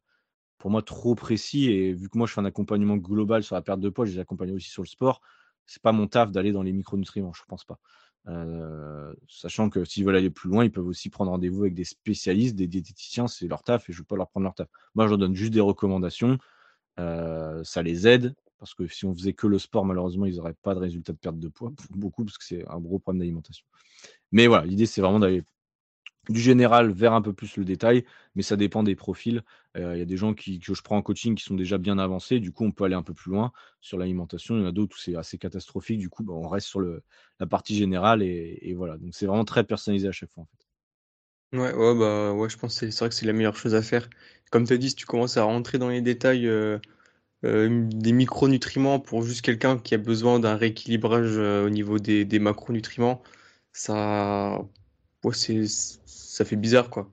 pour moi, trop précis. Et vu que moi, je fais un accompagnement global sur la perte de poids, je les accompagne aussi sur le sport c'est pas mon taf d'aller dans les micronutriments, je pense pas. Euh, sachant que s'ils veulent aller plus loin, ils peuvent aussi prendre rendez-vous avec des spécialistes, des diététiciens, c'est leur taf et je ne veux pas leur prendre leur taf. Moi, je leur donne juste des recommandations, euh, ça les aide, parce que si on faisait que le sport, malheureusement, ils n'auraient pas de résultat de perte de poids, beaucoup, parce que c'est un gros problème d'alimentation. Mais voilà, l'idée, c'est vraiment d'aller du général vers un peu plus le détail, mais ça dépend des profils. Euh, il y a des gens qui, que je prends en coaching qui sont déjà bien avancés, du coup on peut aller un peu plus loin sur l'alimentation. Il y en a d'autres où c'est assez catastrophique, du coup bah, on reste sur la partie générale et, voilà. Donc c'est vraiment très personnalisé à chaque fois en fait. Ouais, ouais, bah, ouais je pense que c'est vrai que c'est la meilleure chose à faire. Comme tu as dit, si tu commences à rentrer dans les détails euh, euh, des micronutriments pour juste quelqu'un qui a besoin d'un rééquilibrage au niveau des macronutriments, ça, ouais, c'est ça fait bizarre, quoi.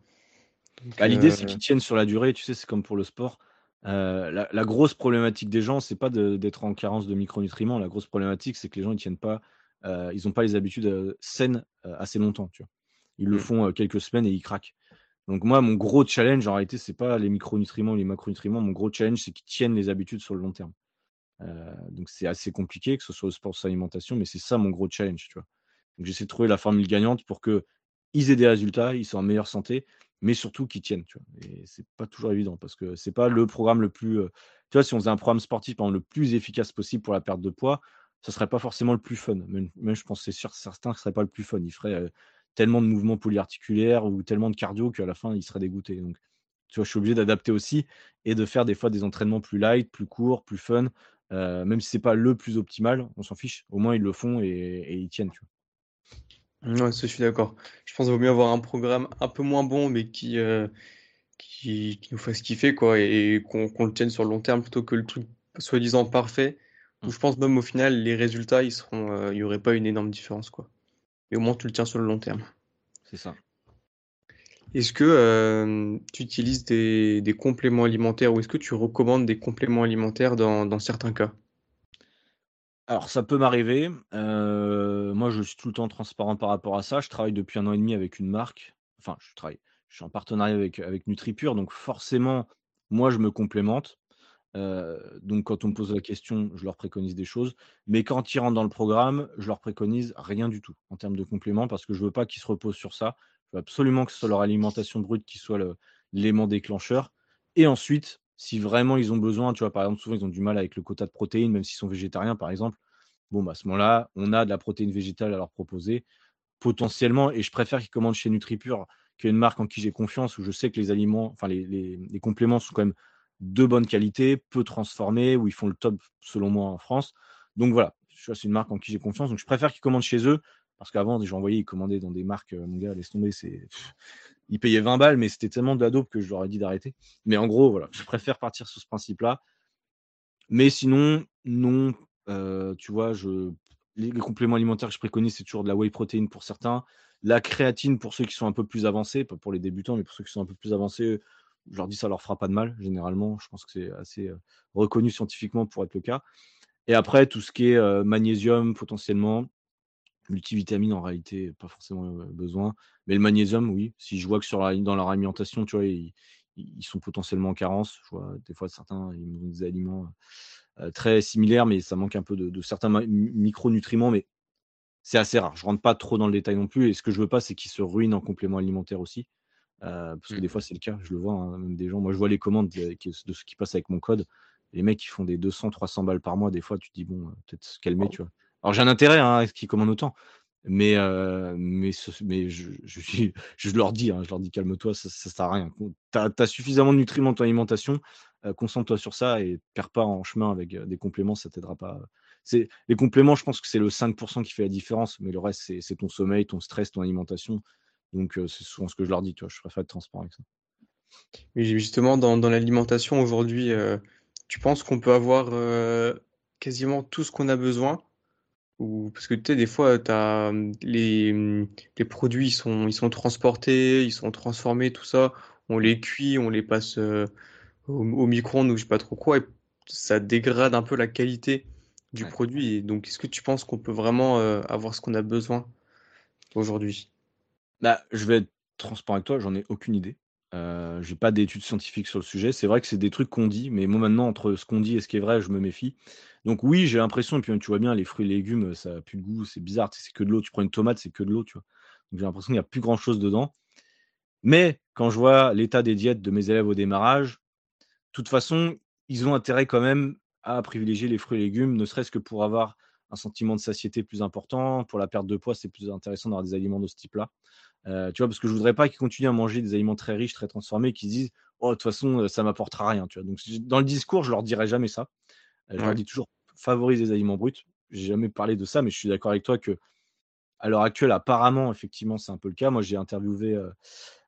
Bah, l'idée, c'est euh qu'ils tiennent sur la durée, tu sais, c'est comme pour le sport. la, grosse problématique des gens, c'est pas d'être en carence de micronutriments. La grosse problématique, c'est que les gens ils tiennent pas, ils n'ont pas les habitudes saines assez longtemps. Tu vois. Ils le mmh. font quelques semaines et ils craquent. Donc moi, mon gros challenge en réalité, c'est pas les micronutriments, les macronutriments. Mon gros challenge, c'est qu'ils tiennent les habitudes sur le long terme. donc c'est assez compliqué, que ce soit au sport, ou l'alimentation, mais c'est ça mon gros challenge, tu vois. Donc j'essaie de trouver la formule gagnante pour que ils aient des résultats, ils soient en meilleure santé, mais surtout qu'ils tiennent, tu vois. Et c'est pas toujours évident parce que c'est pas le programme le plus, tu vois, si on faisait un programme sportif le plus efficace possible pour la perte de poids, ça serait pas forcément le plus fun. Même, je pense c'est sûr certains ce serait pas le plus fun. Ils feraient tellement de mouvements polyarticulaires ou tellement de cardio qu'à la fin, ils seraient dégoûtés. Donc, tu vois, je suis obligé d'adapter aussi et de faire des fois des entraînements plus light, plus courts, plus fun. même si c'est pas le plus optimal, on s'en fiche. Au moins, ils le font et, ils tiennent. Tu vois. Ouais, je suis d'accord. Je pense qu'il vaut mieux avoir un programme un peu moins bon, mais qui, qui, nous fasse kiffer, quoi, et qu'on le tienne sur le long terme plutôt que le truc soi-disant parfait. Où mmh. je pense même au final, les résultats, ils seront, il n'y aurait pas une énorme différence, quoi et au moins tu le tiens sur le long terme. C'est ça. Est-ce que euh, tu utilises des, compléments alimentaires ou est-ce que tu recommandes des compléments alimentaires dans, certains cas? Alors ça peut m'arriver. Moi je suis tout le temps transparent par rapport à ça. Je travaille depuis un an et demi avec une marque. Enfin je travaille. Je suis en partenariat avec, avec NutriPure, donc forcément moi je me complémente donc quand on me pose la question, je leur préconise des choses. Mais quand ils rentrent dans le programme, je leur préconise rien du tout en termes de compléments parce que je veux pas qu'ils se reposent sur ça. Je veux absolument que ce soit leur alimentation brute qui soit l'élément déclencheur. Et ensuite, si vraiment ils ont besoin, tu vois, par exemple, souvent ils ont du mal avec le quota de protéines, même s'ils sont végétariens, par exemple. Bon, bah, à ce moment-là, on a de la protéine végétale à leur proposer potentiellement. Et je préfère qu'ils commandent chez NutriPure, qui est une marque en qui j'ai confiance, où je sais que les aliments, enfin les, compléments sont quand même de bonne qualité, peu transformés, où ils font le top selon moi en France. Donc voilà, c'est une marque en qui j'ai confiance. Donc je préfère qu'ils commandent chez eux, parce qu'avant, déjà envoyé, ils commandaient dans des marques, euh, mon gars, laisse tomber, c'est. Ils payaient 20 balles, mais c'était tellement de la dope que je leur ai dit d'arrêter. Mais en gros, voilà, je préfère partir sur ce principe-là. Mais sinon, non, euh, tu vois, je... Les, compléments alimentaires que je préconise, c'est toujours de la whey protein pour certains. La créatine pour ceux qui sont un peu plus avancés, pas pour les débutants, mais pour ceux qui sont un peu plus avancés, je leur dis ça leur fera pas de mal, généralement. Je pense que c'est assez reconnu scientifiquement pour être le cas. Et après, tout ce qui est magnésium, potentiellement, multivitamine, en réalité, pas forcément besoin. Mais le magnésium, oui. Si je vois que sur dans leur alimentation, tu vois, ils, sont potentiellement en carence. Je vois des fois certains, ils ont des aliments très similaires, mais ça manque un peu de, certains micronutriments. Mais c'est assez rare. Je rentre pas trop dans le détail non plus. Et ce que je veux pas, c'est qu'ils se ruinent en complément alimentaire aussi. Euh, parce que des mmh. fois, c'est le cas, je le vois, hein, même des gens. Moi, je vois les commandes de, ce qui passe avec mon code. Les mecs, qui font des 200, 300 balles par mois. Des fois, tu te dis, bon, peut-être se calmer, tu vois. Alors, j'ai un intérêt hein, à ce qu'ils commandent autant. Mais, euh, mais, mais je, je, je, leur dis, hein, je leur dis, calme-toi, ça, ça sert à rien. Tu as, suffisamment de nutriments dans ton alimentation, concentre-toi sur ça et perds pas en chemin avec des compléments, ça t'aidera pas. Les compléments, je pense que c'est le 5% qui fait la différence, mais le reste, c'est ton sommeil, ton stress, ton alimentation. Donc, c'est souvent ce que je leur dis, tu vois, je préfère être transparent avec ça. Mais justement, dans, l'alimentation aujourd'hui, tu penses qu'on peut avoir quasiment tout ce qu'on a besoin? Ou parce que tu sais, des fois, mmh, les, mmh, les produits ils sont, ils sont transportés, ils sont transformés, tout ça. On les cuit, on les passe au, micro-ondes ou je sais pas trop quoi, et ça dégrade un peu la qualité du produit. donc, est-ce que tu penses qu'on peut vraiment avoir ce qu'on a besoin aujourd'hui? Bah, je vais être transparent avec toi, j'en ai aucune idée. Euh, j'ai pas d'études scientifiques sur le sujet. C'est vrai que c'est des trucs qu'on dit, mais moi maintenant, entre ce qu'on dit et ce qui est vrai, je me méfie. Donc oui, j'ai l'impression, et puis tu vois bien, les fruits et légumes, ça a plus de goût, c'est bizarre, c'est que de l'eau. Tu prends une tomate, c'est que de l'eau, tu vois. Donc j'ai l'impression qu'il n'y a plus grand chose dedans. Mais quand je vois l'état des diètes de mes élèves au démarrage, de toute façon, ils ont intérêt quand même à privilégier les fruits et légumes, ne serait-ce que pour avoir un sentiment de satiété plus important. Pour la perte de poids, c'est plus intéressant d'avoir des aliments de ce type-là. Euh, tu vois, parce que je voudrais pas qu'ils continuent à manger des aliments très riches, très transformés, qu'ils disent Oh, de toute façon, ça m'apportera rien. Tu vois. Donc, dans le discours, je leur dirai jamais ça. Euh, je leur dis toujours favorise les aliments bruts. J'ai jamais parlé de ça, mais je suis d'accord avec toi que à l'heure actuelle, apparemment, effectivement, c'est un peu le cas. Moi, j'ai interviewé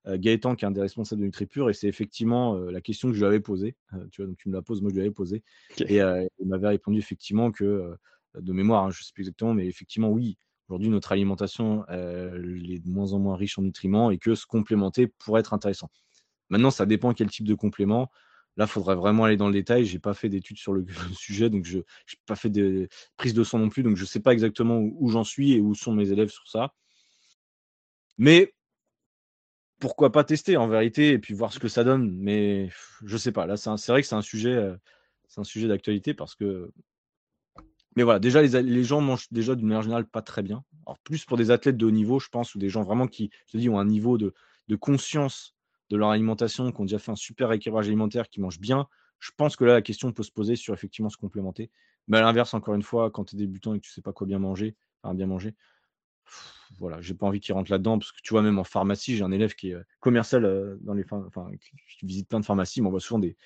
Gaëtan, qui est un des responsables de NutriPure, et c'est effectivement la question que je lui avais posée. tu vois, donc tu me la poses, moi je lui avais posée. Et il m'avait répondu effectivement que, de mémoire, hein, je ne sais plus exactement, mais effectivement, oui, Aujourd'hui, notre alimentation est de moins en moins riche en nutriments et que se complémenter pourrait être intéressant. Maintenant, ça dépend quel type de complément. Là, il faudrait vraiment aller dans le détail. J'ai pas fait d'études sur le, sujet, donc je n'ai pas fait de prise de son non plus, donc je ne sais pas exactement où, j'en suis et où sont mes élèves sur ça. Mais pourquoi pas tester en vérité et puis voir ce que ça donne. Mais je sais pas. Là, c'est vrai que c'est un sujet, euh, c'est un sujet d'actualité parce que. Mais voilà, déjà les, gens mangent déjà d'une manière générale pas très bien. Alors plus pour des athlètes de haut niveau, je pense, ou des gens vraiment qui, je te dis, ont un niveau de conscience de leur alimentation, qui ont déjà fait un super équilibrage alimentaire, qui mangent bien, je pense que là, la question peut se poser sur effectivement se complémenter. Mais à l'inverse, encore une fois, quand tu es débutant et que tu sais pas quoi bien manger, enfin bien manger, voilà, j'ai pas envie qu'ils rentrent là-dedans parce que tu vois, même en pharmacie, j'ai un élève qui est euh, commercial euh, dans les enfin, qui visite plein de pharmacies, il m'envoie souvent des,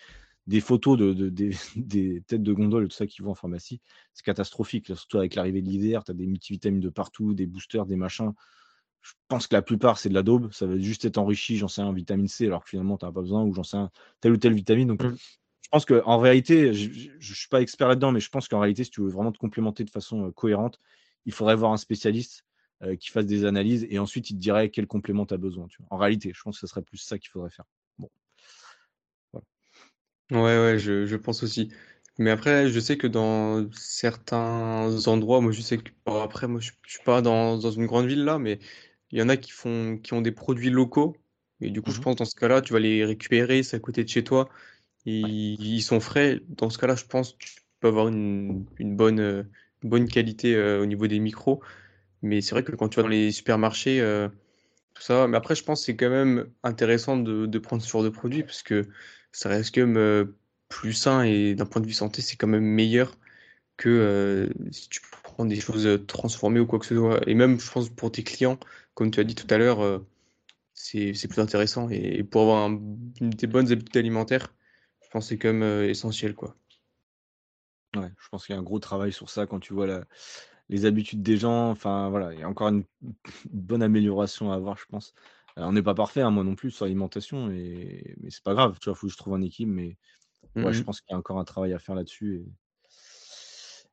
des photos de, des, têtes de gondole et tout ça qui vont en pharmacie. C'est catastrophique, surtout avec l'arrivée de l'hiver, tu as des multivitamines de partout, des boosters, des machins je pense que la plupart, c'est de la daube. Ça va juste être enrichi, j'en sais un, vitamine C, alors que finalement, tu n'as pas besoin, ou j'en sais un, telle ou telle vitamine. Donc, mmh. je pense qu'en réalité, je ne suis pas expert là-dedans, mais je pense qu'en réalité, si tu veux vraiment te complémenter de façon euh, cohérente, il faudrait voir un spécialiste euh, qui fasse des analyses et ensuite il te dirait quel complément tu as besoin. En réalité, je pense que ce serait plus ça qu'il faudrait faire. Bon. Ouais, ouais, je, je pense aussi. Mais après, je sais que dans certains endroits, moi je sais que après, moi je, je suis pas dans, dans une grande ville là, mais il y en a qui font, qui ont des produits locaux. Et du coup, je mmh pense dans ce cas-là, tu vas les récupérer, c'est à côté de chez toi. Ils, sont frais. Dans ce cas-là, je pense que tu peux avoir une, bonne, euh, bonne qualité euh, au niveau des micros. Mais c'est vrai que quand tu vas dans les supermarchés, euh, tout ça. Mais après, je pense que c'est quand même intéressant de, prendre ce genre de produit parce que ça reste quand même plus sain et d'un point de vue santé, c'est quand même meilleur que si tu des choses transformées ou quoi que ce soit. Et même, je pense, pour tes clients, comme tu as dit tout à l'heure, euh, c'est plus intéressant. Et, pour avoir des bonnes habitudes alimentaires, je pense que c'est quand même euh, essentiel. Quoi. Ouais, je pense qu'il y a un gros travail sur ça quand tu vois les habitudes des gens. Enfin, voilà, il y a encore une, bonne amélioration à avoir, je pense. Euh, on n'est pas parfait, hein, moi non plus, sur l'alimentation, et... mais c'est pas grave, tu vois, il faut que je trouve un équilibre. Mais ouais, je mmh pense qu'il y a encore un travail à faire là-dessus. Et...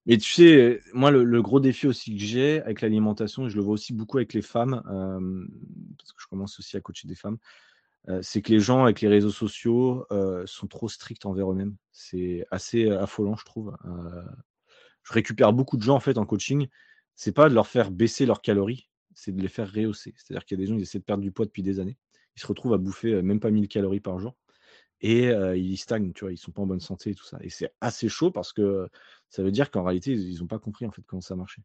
Mais tu sais, moi, le, gros défi aussi que j'ai avec l'alimentation, et je le vois aussi beaucoup avec les femmes, parce que je commence aussi à coacher des femmes, c'est que les gens avec les réseaux sociaux sont trop stricts envers eux-mêmes. C'est assez affolant, je trouve. je récupère beaucoup de gens en fait en coaching. C'est pas de leur faire baisser leurs calories, c'est de les faire rehausser. C'est-à-dire qu'il y a des gens qui essaient de perdre du poids depuis des années. Ils se retrouvent à bouffer même pas 1000 calories par jour et ils stagnent, tu vois, ils sont pas en bonne santé et tout ça. Et c'est assez chaud parce que ça veut dire qu'en réalité, ils n'ont pas compris en fait comment ça marchait.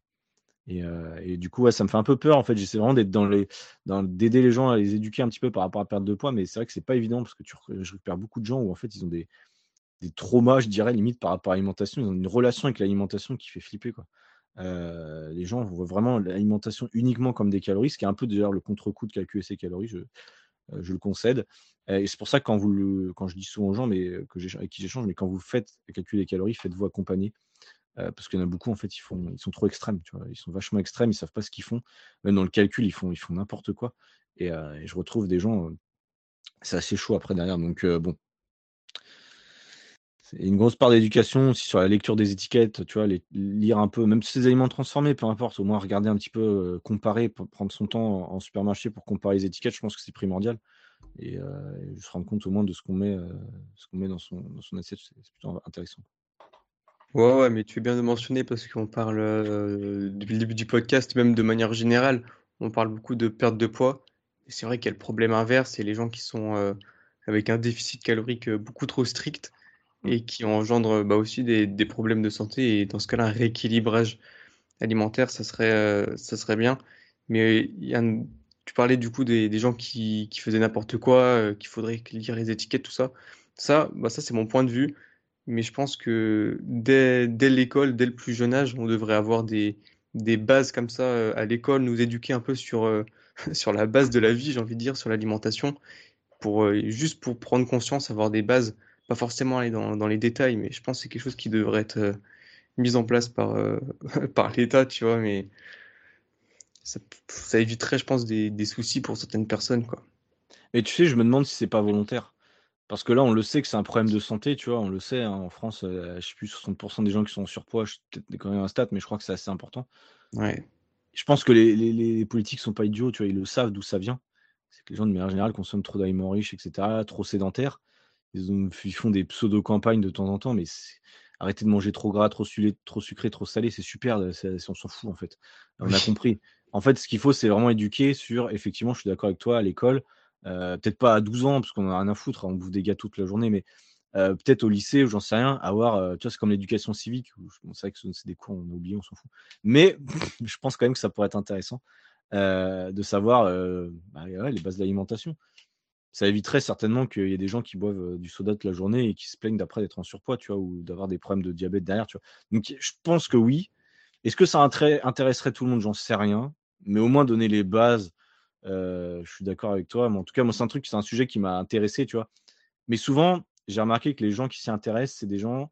Et, du coup, ça me fait un peu peur en fait. J'essaie vraiment d'être dans les, d'aider les gens à les éduquer un petit peu par rapport à la perte de poids, mais c'est vrai que c'est pas évident parce que tu, je récupère beaucoup de gens où en fait ils ont des, des traumas, je dirais limite par rapport à l'alimentation. Ils ont une relation avec l'alimentation qui fait flipper quoi. les gens voient vraiment l'alimentation uniquement comme des calories, ce qui est un peu d'ailleurs le contre-coup de calculer ses calories. Je le concède. Et c'est pour ça que quand, vous quand je dis souvent aux gens mais, que avec qui j'échange, mais quand vous faites calculer les calories, faites-vous accompagner. parce qu'il y en a beaucoup, en fait, ils, font, ils sont trop extrêmes. Ils sont vachement extrêmes, ils ne savent pas ce qu'ils font. Même dans le calcul, ils font, ils font n'importe quoi. Et, je retrouve des gens, c'est assez chaud après derrière. Donc, bon. Une grosse part d'éducation aussi sur la lecture des étiquettes, tu vois, les, lire un peu, même si c'est des aliments transformés, peu importe, au moins regarder un petit peu, comparer, prendre son temps en supermarché pour comparer les étiquettes, je pense que c'est primordial et, se rendre compte au moins de ce qu'on met, qu'on met dans, son, dans son assiette, c'est plutôt intéressant. Ouais, ouais, mais tu fais bien de mentionner parce qu'on parle depuis le début du podcast, même de manière générale, on parle beaucoup de perte de poids. C'est vrai qu'il y a le problème inverse, c'est les gens qui sont avec un déficit calorique beaucoup trop strict. Et qui engendrent bah, aussi des, des, problèmes de santé. Et dans ce cas-là, un rééquilibrage alimentaire, ça serait, ça serait bien. Mais y a tu parlais du coup des, gens qui, faisaient n'importe quoi, euh, qu'il faudrait lire les étiquettes, tout ça. Ça, bah ça c'est mon point de vue. Mais je pense que dès, l'école, dès le plus jeune âge, on devrait avoir des, des bases comme ça euh, à l'école, nous éduquer un peu sur, euh, sur la base de la vie, j'ai envie de dire, sur l'alimentation, pour, juste pour prendre conscience, avoir des bases, pas forcément aller dans, dans les détails, mais je pense que c'est quelque chose qui devrait être mis en place par, par l'État, tu vois, mais ça, éviterait, je pense, des, soucis pour certaines personnes. Quoi. Et tu sais, je me demande si c'est pas volontaire. Parce que là, on le sait que c'est un problème de santé, tu vois, on le sait, hein, en France, euh, je sais plus, 60% des gens qui sont en surpoids, je peut-être quand même un stat, mais je crois que c'est assez important. Ouais. Je pense que les, les, les politiques sont pas idiots, tu vois, ils le savent d'où ça vient. C'est que les gens, de manière générale, consomment trop d'aliments riches, etc., trop sédentaires. Ils, font des pseudo-campagnes de temps en temps, mais arrêtez de manger trop gras, trop, trop sucré, trop salé, c'est super, on s'en fout en fait. On a compris. En fait, ce qu'il faut, c'est vraiment éduquer sur, effectivement, je suis d'accord avec toi, à l'école, euh, peut-être pas à 12 ans, parce qu'on a rien à foutre, on bouffe des gars toute la journée, mais euh, peut-être au lycée, ou j'en sais rien, avoir, euh, tu vois, c'est comme l'éducation civique, c'est vrai que c'est des cours, on a oublié, on s'en fout. Mais je pense quand même que ça pourrait être intéressant de savoir bah, les bases d'alimentation ça éviterait certainement qu'il y ait des gens qui boivent du soda toute la journée et qui se plaignent d'après d'être en surpoids, tu vois, ou d'avoir des problèmes de diabète derrière, tu vois. Donc, je pense que oui. Est-ce que ça intéresserait tout le monde? J'en sais rien. Mais au moins donner les bases, je suis d'accord avec toi. Mais en tout cas, moi, c'est un truc, c'est un sujet qui m'a intéressé, tu vois. Mais souvent, j'ai remarqué que les gens qui s'y intéressent, c'est des gens,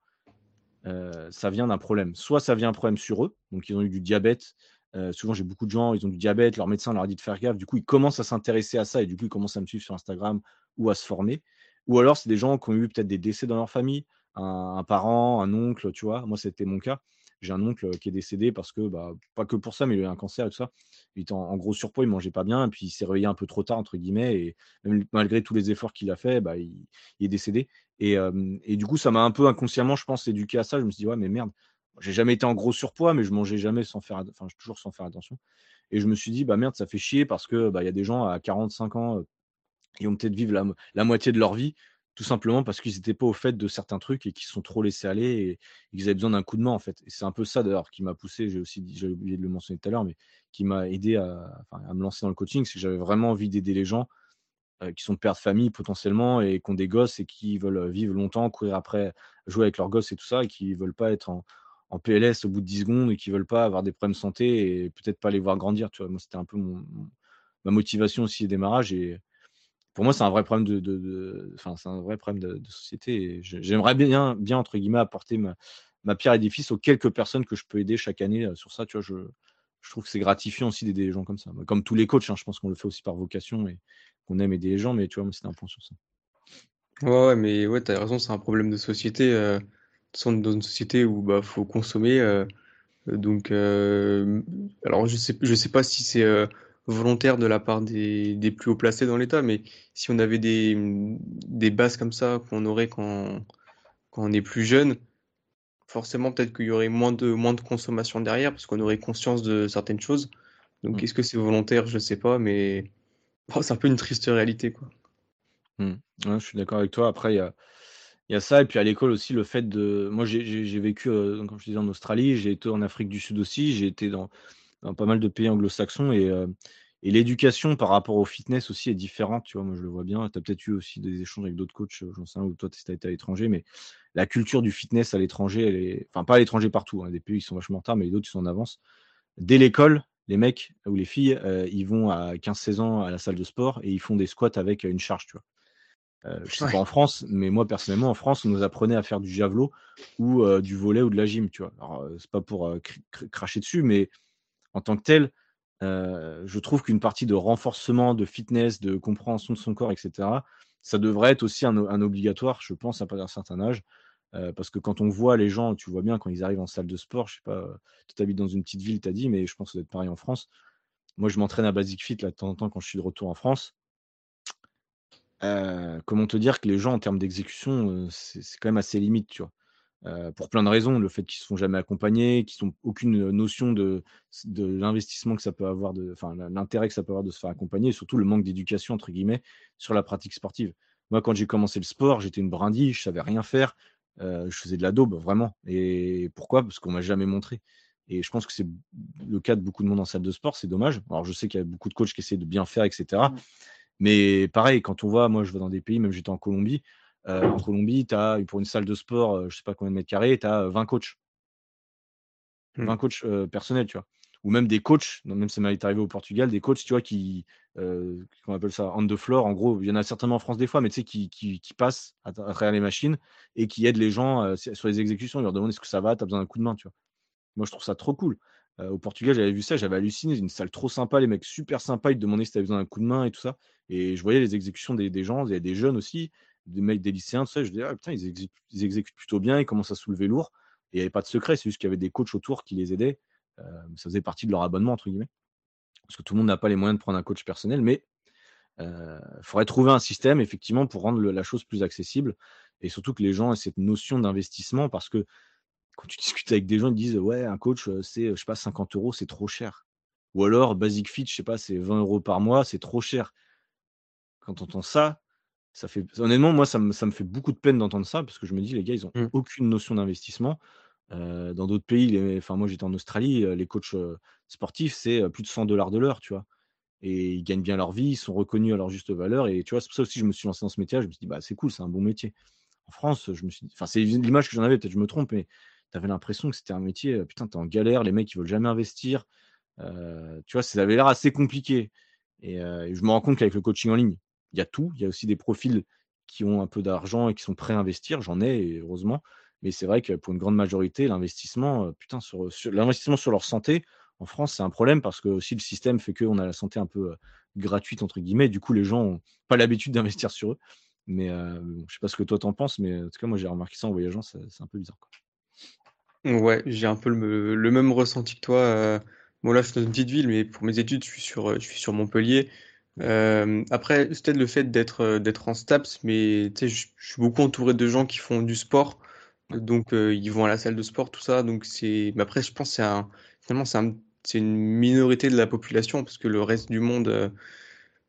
ça vient d'un problème. Soit ça vient un problème sur eux, donc ils ont eu du diabète, euh, souvent, j'ai beaucoup de gens, ils ont du diabète, leur médecin leur a dit de faire gaffe. Du coup, ils commencent à s'intéresser à ça et du coup, ils commencent à me suivre sur Instagram ou à se former. Ou alors, c'est des gens qui ont eu peut-être des décès dans leur famille, un, parent, un oncle, tu vois. Moi, c'était mon cas. J'ai un oncle qui est décédé parce que, bah, pas que pour ça, mais il a eu un cancer et tout ça. Il était en, gros surpoids, il mangeait pas bien, et puis il s'est réveillé un peu trop tard, entre guillemets, et malgré tous les efforts qu'il a fait, bah, il, est décédé. Et, euh, et, du coup, ça m'a un peu inconsciemment, je pense, éduqué à ça. Je me suis dit, ouais, mais merde, j'ai jamais été en gros surpoids, mais je mangeais jamais sans faire, enfin, toujours sans faire attention. Et je me suis dit, bah merde, ça fait chier parce que bah, y a des gens à 45 ans qui ont peut-être vivre la, moitié de leur vie, tout simplement parce qu'ils n'étaient pas au fait de certains trucs et qui se sont trop laissés aller et, qu'ils avaient besoin d'un coup de main en fait. Et c'est un peu ça d'ailleurs qui m'a poussé, j'ai aussi j'ai oublié de le mentionner tout à l'heure, mais qui m'a aidé à, à, me lancer dans le coaching, c'est que j'avais vraiment envie d'aider les gens qui sont pères de famille potentiellement et qui ont des gosses et qui veulent vivre longtemps, courir après, jouer avec leurs gosses et tout ça, et qui veulent pas être en, en PLS au bout de 10 secondes et qui veulent pas avoir des problèmes de santé et peut-être pas les voir grandir. Tu moi, c'était un peu ma motivation aussi au démarrage. Et pour moi, c'est un vrai problème de, un vrai problème de, société. j'aimerais bien, bien entre guillemets, apporter ma, pierre édifice aux quelques personnes que je peux aider chaque année euh, sur ça. Je, trouve que c'est gratifiant aussi d'aider les gens comme ça. Comme tous les coachs, hein, je pense qu'on le fait aussi par vocation et qu'on aime aider les gens. Mais tu vois, c'est un point sur ça. Ouais, ouais mais ouais, tu as raison, c'est un problème de société. Euh, dans une société où bah faut consommer. Euh, donc, euh, alors je sais, je sais pas si c'est euh, volontaire de la part des, des plus haut placés dans l'État, mais si on avait des, des bases comme ça qu'on aurait quand, quand on est plus jeune, forcément peut-être qu'il y aurait moins de, moins de consommation derrière parce qu'on aurait conscience de certaines choses. Donc, mmh. est-ce que c'est volontaire? Je sais pas, mais c'est un peu une triste réalité, quoi. Mmh. je suis d'accord avec toi. Après, il y a, il y a ça, et puis à l'école aussi, le fait de. Moi, j'ai vécu, euh, comme je disais, en Australie, j'ai été en Afrique du Sud aussi, j'ai été dans, pas mal de pays anglo-saxons, et, euh, et l'éducation par rapport au fitness aussi est différente, tu vois, moi je le vois bien. Tu as peut-être eu aussi des échanges avec d'autres coachs, j'en sais rien, ou toi tu as été à l'étranger, mais la culture du fitness à l'étranger, est. Enfin, pas à l'étranger partout, hein, des pays qui sont vachement en retard, mais d'autres qui sont en avance. Dès l'école, les mecs ou les filles, euh, ils vont à 15-16 ans à la salle de sport et ils font des squats avec une charge, tu vois. Euh, je sais pas en France, mais moi personnellement en France, on nous apprenait à faire du javelot ou euh, du volet ou de la gym, tu vois. Alors euh, c'est pas pour cracher dessus, mais en tant que tel, je trouve qu'une partie de renforcement, de fitness, de compréhension de son corps, etc., ça devrait être aussi un, obligatoire, je pense, à partir d'un certain âge. parce que quand on voit les gens, tu vois bien quand ils arrivent en salle de sport, je sais pas, tu habites dans une petite ville, tu as dit, mais je pense que ça doit être pareil en France. Moi, je m'entraîne à Basic Fit là, de temps en temps quand je suis de retour en France. Euh, comment te dire que les gens en termes d'exécution, euh, c'est quand même assez limite, tu vois? Euh, pour plein de raisons, le fait qu'ils ne sont jamais accompagnés, qu'ils n'ont aucune, notion de l'investissement que ça peut avoir enfin, l'intérêt que ça peut avoir de se faire accompagner et surtout le manque «d'éducation» entre guillemets sur la pratique sportive. Moi, quand j'ai commencé le sport, j'étais une brindille, je savais rien faire, je faisais de la daube vraiment et pourquoi? Parce qu'on m'a jamais montré et je pense que c'est le cas de beaucoup de monde en salle de sport, c'est dommage. Alors je sais qu'il y a beaucoup de coachs qui essaient de bien faire etc. Mais pareil, quand on voit, moi je vais dans des pays, même j'étais en Colombie, euh, en Colombie, tu as pour une salle de sport, euh, je sais pas combien de mètres carrés, tu as 20 coachs. 20 mmh. coachs euh, personnels, tu vois. Ou même des coachs, même ça m'est arrivé au Portugal, des coachs, tu vois, qui, qu'on appelle ça, on the floor, en gros, il y en a certainement en France des fois, mais tu sais, qui, qui, qui, passent à travers les machines et qui aident les gens sur les exécutions, ils leur demandent est-ce que ça va, tu as besoin d'un coup de main, tu vois. Moi, je trouve ça trop cool. Au Portugal, j'avais vu ça, j'avais halluciné, une salle trop sympa, les mecs super sympas, ils te demandaient si tu avais besoin d'un coup de main et tout ça. Et je voyais les exécutions des, gens, il y a des jeunes aussi, des mecs, des lycéens, tout ça. Je disais, ah, putain, ils, exécutent, plutôt bien, ils commencent à soulever lourd. Et il n'y avait pas de secret, c'est juste qu'il y avait des coachs autour qui les aidaient. Euh, ça faisait partie de leur abonnement, entre guillemets. Parce que tout le monde n'a pas les moyens de prendre un coach personnel, mais Il faudrait trouver un système, effectivement, pour rendre la chose plus accessible et surtout que les gens aient cette notion d'investissement parce que quand tu discutes avec des gens, ils disent ouais, un coach, c'est, je sais pas, 50 euros, c'est trop cher. Ou alors, Basic Fit, je sais pas, c'est 20 euros par mois, c'est trop cher. Quand tu entends ça, ça fait. Honnêtement, moi, ça me, ça me fait beaucoup de peine d'entendre ça parce que je me dis, les gars, ils n'ont mmh. aucune notion d'investissement. dans d'autres pays, enfin, moi, j'étais en Australie, les coachs sportifs, c'est plus de 100 dollars de l'heure, tu vois. Et ils gagnent bien leur vie, ils sont reconnus à leur juste valeur. Et tu vois, c'est pour ça aussi que je me suis lancé dans ce métier. Je me suis dit, bah, c'est cool, c'est un bon métier. En France, je me suis enfin, c'est l'image que j'en avais, peut-être je me trompe, mais tu avais l'impression que c'était un métier, putain, tu es en galère, les mecs, ils veulent jamais investir. tu vois, ça avait l'air assez compliqué. Et, je me rends compte qu'avec le coaching en ligne, il y a tout. Il y a aussi des profils qui ont un peu d'argent et qui sont prêts à investir. J'en ai, heureusement. Mais c'est vrai que pour une grande majorité, l'investissement, putain, sur, l'investissement sur leur santé, en France, c'est un problème parce que aussi le système fait qu'on a la santé un peu gratuite, entre guillemets. Du coup, les gens n'ont pas l'habitude d'investir sur eux. Mais je ne sais pas ce que toi t'en penses, mais en tout cas, moi j'ai remarqué ça en voyageant, c'est un peu bizarre. Ouais, j'ai un peu le, même ressenti que toi. Moi là, je suis dans une petite ville, mais pour mes études, je suis sur, sur Montpellier. après, c'est peut-être le fait d'être d'être en STAPS, mais je, suis beaucoup entouré de gens qui font du sport. Donc, ils vont à la salle de sport, tout ça. Donc, c'est. Mais après, je pense que c'est finalement, c'est une minorité de la population, parce que le reste du monde,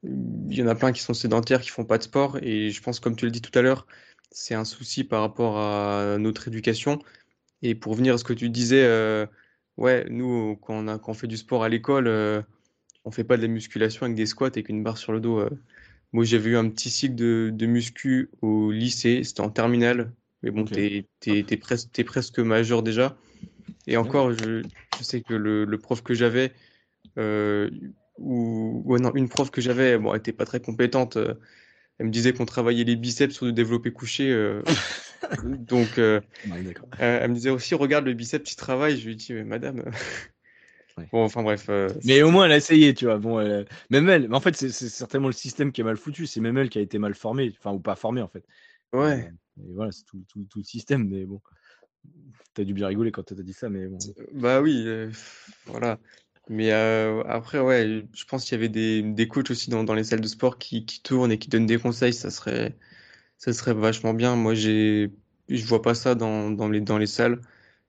il y en a plein qui sont sédentaires, qui font pas de sport. Et je pense, comme tu le dis tout à l'heure, c'est un souci par rapport à notre éducation. Et pour venir à ce que tu disais, euh, ouais, nous, quand on, a, quand on fait du sport à l'école, euh, on fait pas de la musculation avec des squats et une barre sur le dos. Euh. Moi, j'avais eu un petit cycle de, de muscu au lycée, c'était en terminale. Mais bon, tu es, presque majeur déjà. Et encore, je, je sais que le, le prof que j'avais, ou non, une prof que j'avais, bon, elle était pas très compétente. Euh, elle me disait qu'on travaillait les biceps sur le développé couché. Euh, donc, euh, elle me disait aussi, regarde le biceps, tu travailles. Je lui dis, mais madame. Bon, enfin bref. mais au moins, elle a essayé, tu vois. Bon, même elle, en fait, c'est certainement le système qui est mal foutu. C'est même elle qui a été mal formée, enfin, ou pas formée, en fait. Ouais. et voilà, c'est tout, tout, tout, le système, mais bon. T'as dû bien rigoler quand t'as dit ça, mais bon. Bah oui, voilà. Mais euh, après, ouais, je pense qu'il y avait des, des coachs aussi dans, dans les salles de sport qui, qui tournent et qui donnent des conseils. Ça serait, ça serait vachement bien. Moi, j'ai, je vois pas ça dans, dans les, dans les salles.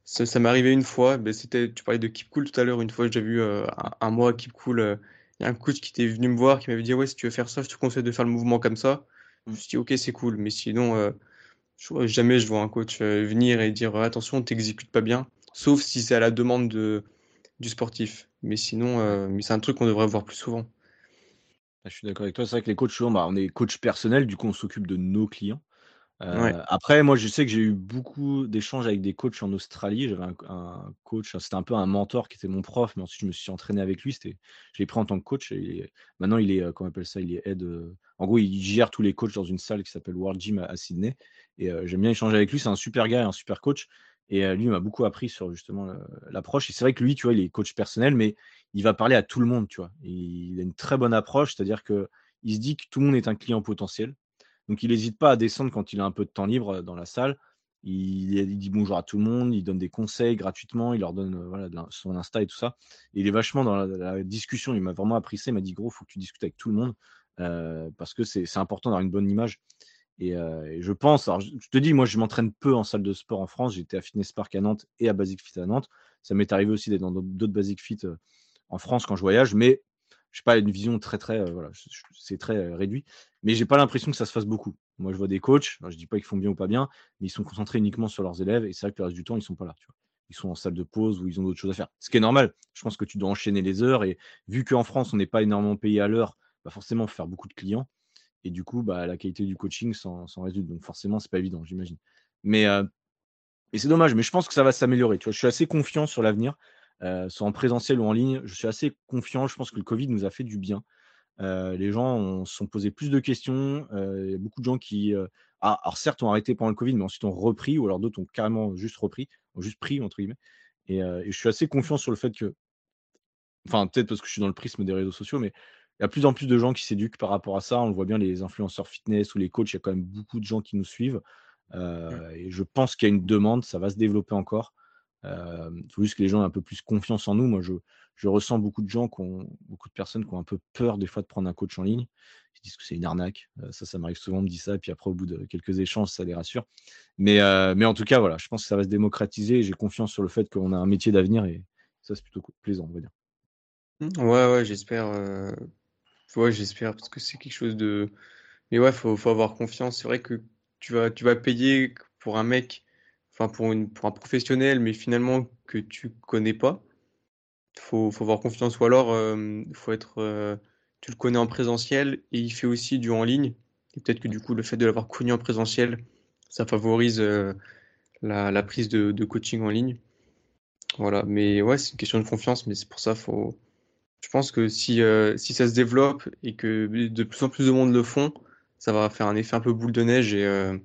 Ça, ça m'est arrivé une fois. Ben, c'était, tu parlais de Keep Cool tout à l'heure. Une fois, j'ai vu euh, un, mois Keep Cool. Euh, il y a un coach qui était venu me voir, qui m'avait dit, ouais, si tu veux faire ça, je te conseille de faire le mouvement comme ça. Je me suis dit, ok, c'est cool. Mais sinon, je, jamais je vois un coach venir et dire, attention, t'exécutes pas bien. Sauf si c'est à la demande de, du sportif. Mais sinon, euh, mais c'est un truc qu'on devrait voir plus souvent. Ah, je suis d'accord avec toi. C'est vrai que les coachs, bah, on est coach personnel, du coup, on s'occupe de nos clients. Euh, après, moi, je sais que j'ai eu beaucoup d'échanges avec des coachs en Australie. J'avais un, coach, c'était un peu un mentor qui était mon prof, mais ensuite je me suis entraîné avec lui. C'était, je l'ai pris en tant que coach. Et maintenant, il est, euh, comment on appelle ça? Il est aide. en gros, il gère tous les coachs dans une salle qui s'appelle World Gym à, Sydney. Et j'aime bien échanger avec lui. C'est un super gars, un super coach. Et lui, il m'a beaucoup appris sur justement l'approche. Et c'est vrai que lui, tu vois, il est coach personnel, mais il va parler à tout le monde, tu vois. il a une très bonne approche, c'est-à-dire que il se dit que tout le monde est un client potentiel. Donc, il n'hésite pas à descendre quand il a un peu de temps libre dans la salle. Il, dit bonjour à tout le monde, il donne des conseils gratuitement, il leur donne son Insta et tout ça. il est vachement dans la, discussion. Il m'a vraiment appris ça. Il m'a dit gros, il faut que tu discutes avec tout le monde parce que c'est important d'avoir une bonne image. Et, je pense, alors je, te dis, moi je m'entraîne peu en salle de sport en France. J'étais à Fitness Park à Nantes et à Basic Fit à Nantes. Ça m'est arrivé aussi d'être dans d'autres Basic Fit en France quand je voyage, mais je n'ai pas une vision très très voilà, c'est très réduit. Mais j'ai pas l'impression que ça se fasse beaucoup. Moi je vois des coachs, je dis pas qu'ils font bien ou pas bien, mais ils sont concentrés uniquement sur leurs élèves et c'est vrai que le reste du temps ils sont pas là. Ils sont en salle de pause ou ils ont d'autres choses à faire. Ce qui est normal. Je pense que tu dois enchaîner les heures et vu qu'en France on n'est pas énormément payé à l'heure, bah forcément faire beaucoup de clients. Et du coup, bah, la qualité du coaching s'en, résulte. Donc forcément, c'est pas évident, j'imagine. Mais euh, et c'est dommage, mais je pense que ça va s'améliorer. Tu vois, je suis assez confiant sur l'avenir, euh, soit en présentiel ou en ligne. Je suis assez confiant. Je pense que le Covid nous a fait du bien. Euh, les gens se sont posés plus de questions. Il y a beaucoup de gens qui, ah, alors certes, ont arrêté pendant le Covid, mais ensuite ont repris, ou alors d'autres ont carrément juste repris, ont juste pris entre guillemets. Et, et je suis assez confiant sur le fait que, enfin peut-être parce que je suis dans le prisme des réseaux sociaux, mais il y a plus en plus de gens qui s'éduquent par rapport à ça. On le voit bien, les influenceurs fitness ou les coachs, il y a quand même beaucoup de gens qui nous suivent. Euh, et je pense qu'il y a une demande, ça va se développer encore. Il faut juste que les gens aient un peu plus confiance en nous. Moi, je, je ressens beaucoup de gens qui ont beaucoup de personnes qui ont un peu peur des fois de prendre un coach en ligne. Ils disent que c'est une arnaque. ça, ça m'arrive souvent, on me dit ça, puis après, au bout de quelques échanges, ça les rassure. Mais, mais en tout cas, voilà, je pense que ça va se démocratiser et j'ai confiance sur le fait qu'on a un métier d'avenir et ça, c'est plutôt plaisant, on va dire. Mmh, ouais, ouais, j'espère. Ouais, j'espère parce que c'est quelque chose de. Mais ouais, faut, faut avoir confiance. C'est vrai que tu vas, tu vas payer pour un mec, enfin pour, une, pour un professionnel, mais finalement que tu connais pas. Faut, faut avoir confiance. Ou alors, euh, faut être, euh, tu le connais en présentiel et il fait aussi du en ligne. Et peut-être que du coup, le fait de l'avoir connu en présentiel, ça favorise euh, la, prise de, de, coaching en ligne. Voilà. Mais ouais, c'est une question de confiance, mais c'est pour ça, faut. Je pense que si, si ça se développe et que de plus en plus de monde le font, ça va faire un effet un peu boule de neige et, euh,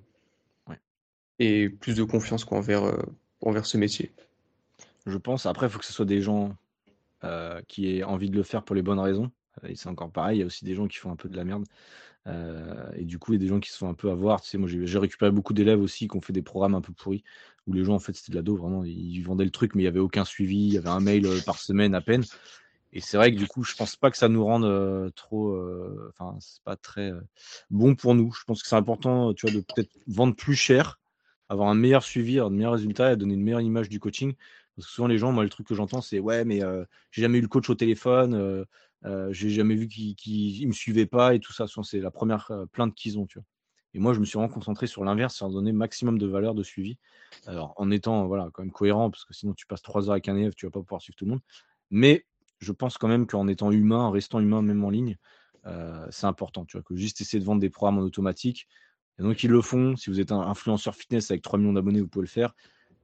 et plus de confiance envers, euh, envers ce métier. Je pense. Après, il faut que ce soit des gens euh, qui aient envie de le faire pour les bonnes raisons. Et c'est encore pareil, il y a aussi des gens qui font un peu de la merde. et du coup, il y a des gens qui se font un peu avoir. Tu sais, moi, j'ai récupéré beaucoup d'élèves aussi qui ont fait des programmes un peu pourris, où les gens, en fait, c'était de la dos, vraiment. Ils vendaient le truc, mais il n'y avait aucun suivi. Il y avait un mail par semaine à peine. Et c'est vrai que du coup, je pense pas que ça nous rende trop. Enfin, c'est pas très bon pour nous. Je pense que c'est important, tu vois, de peut-être vendre plus cher, avoir un meilleur suivi, avoir de meilleurs résultats et donner une meilleure image du coaching. Parce que souvent, les gens, moi, le truc que j'entends, c'est ouais, mais j'ai jamais eu le coach au téléphone, j'ai jamais vu qu'il me suivait pas et tout ça. C'est la première plainte qu'ils ont, tu vois. Et moi, je me suis vraiment concentré sur l'inverse, sur donner maximum de valeur de suivi. Alors, en étant voilà, quand même cohérent, parce que sinon, tu passes trois heures avec un élève, tu vas pas pouvoir suivre tout le monde. Mais je pense quand même qu'en étant humain, en restant humain même en ligne, euh, c'est important. Tu vois, que juste essayer de vendre des programmes en automatique. Et donc, ils le font. Si vous êtes un influenceur fitness avec 3 millions d'abonnés, vous pouvez le faire.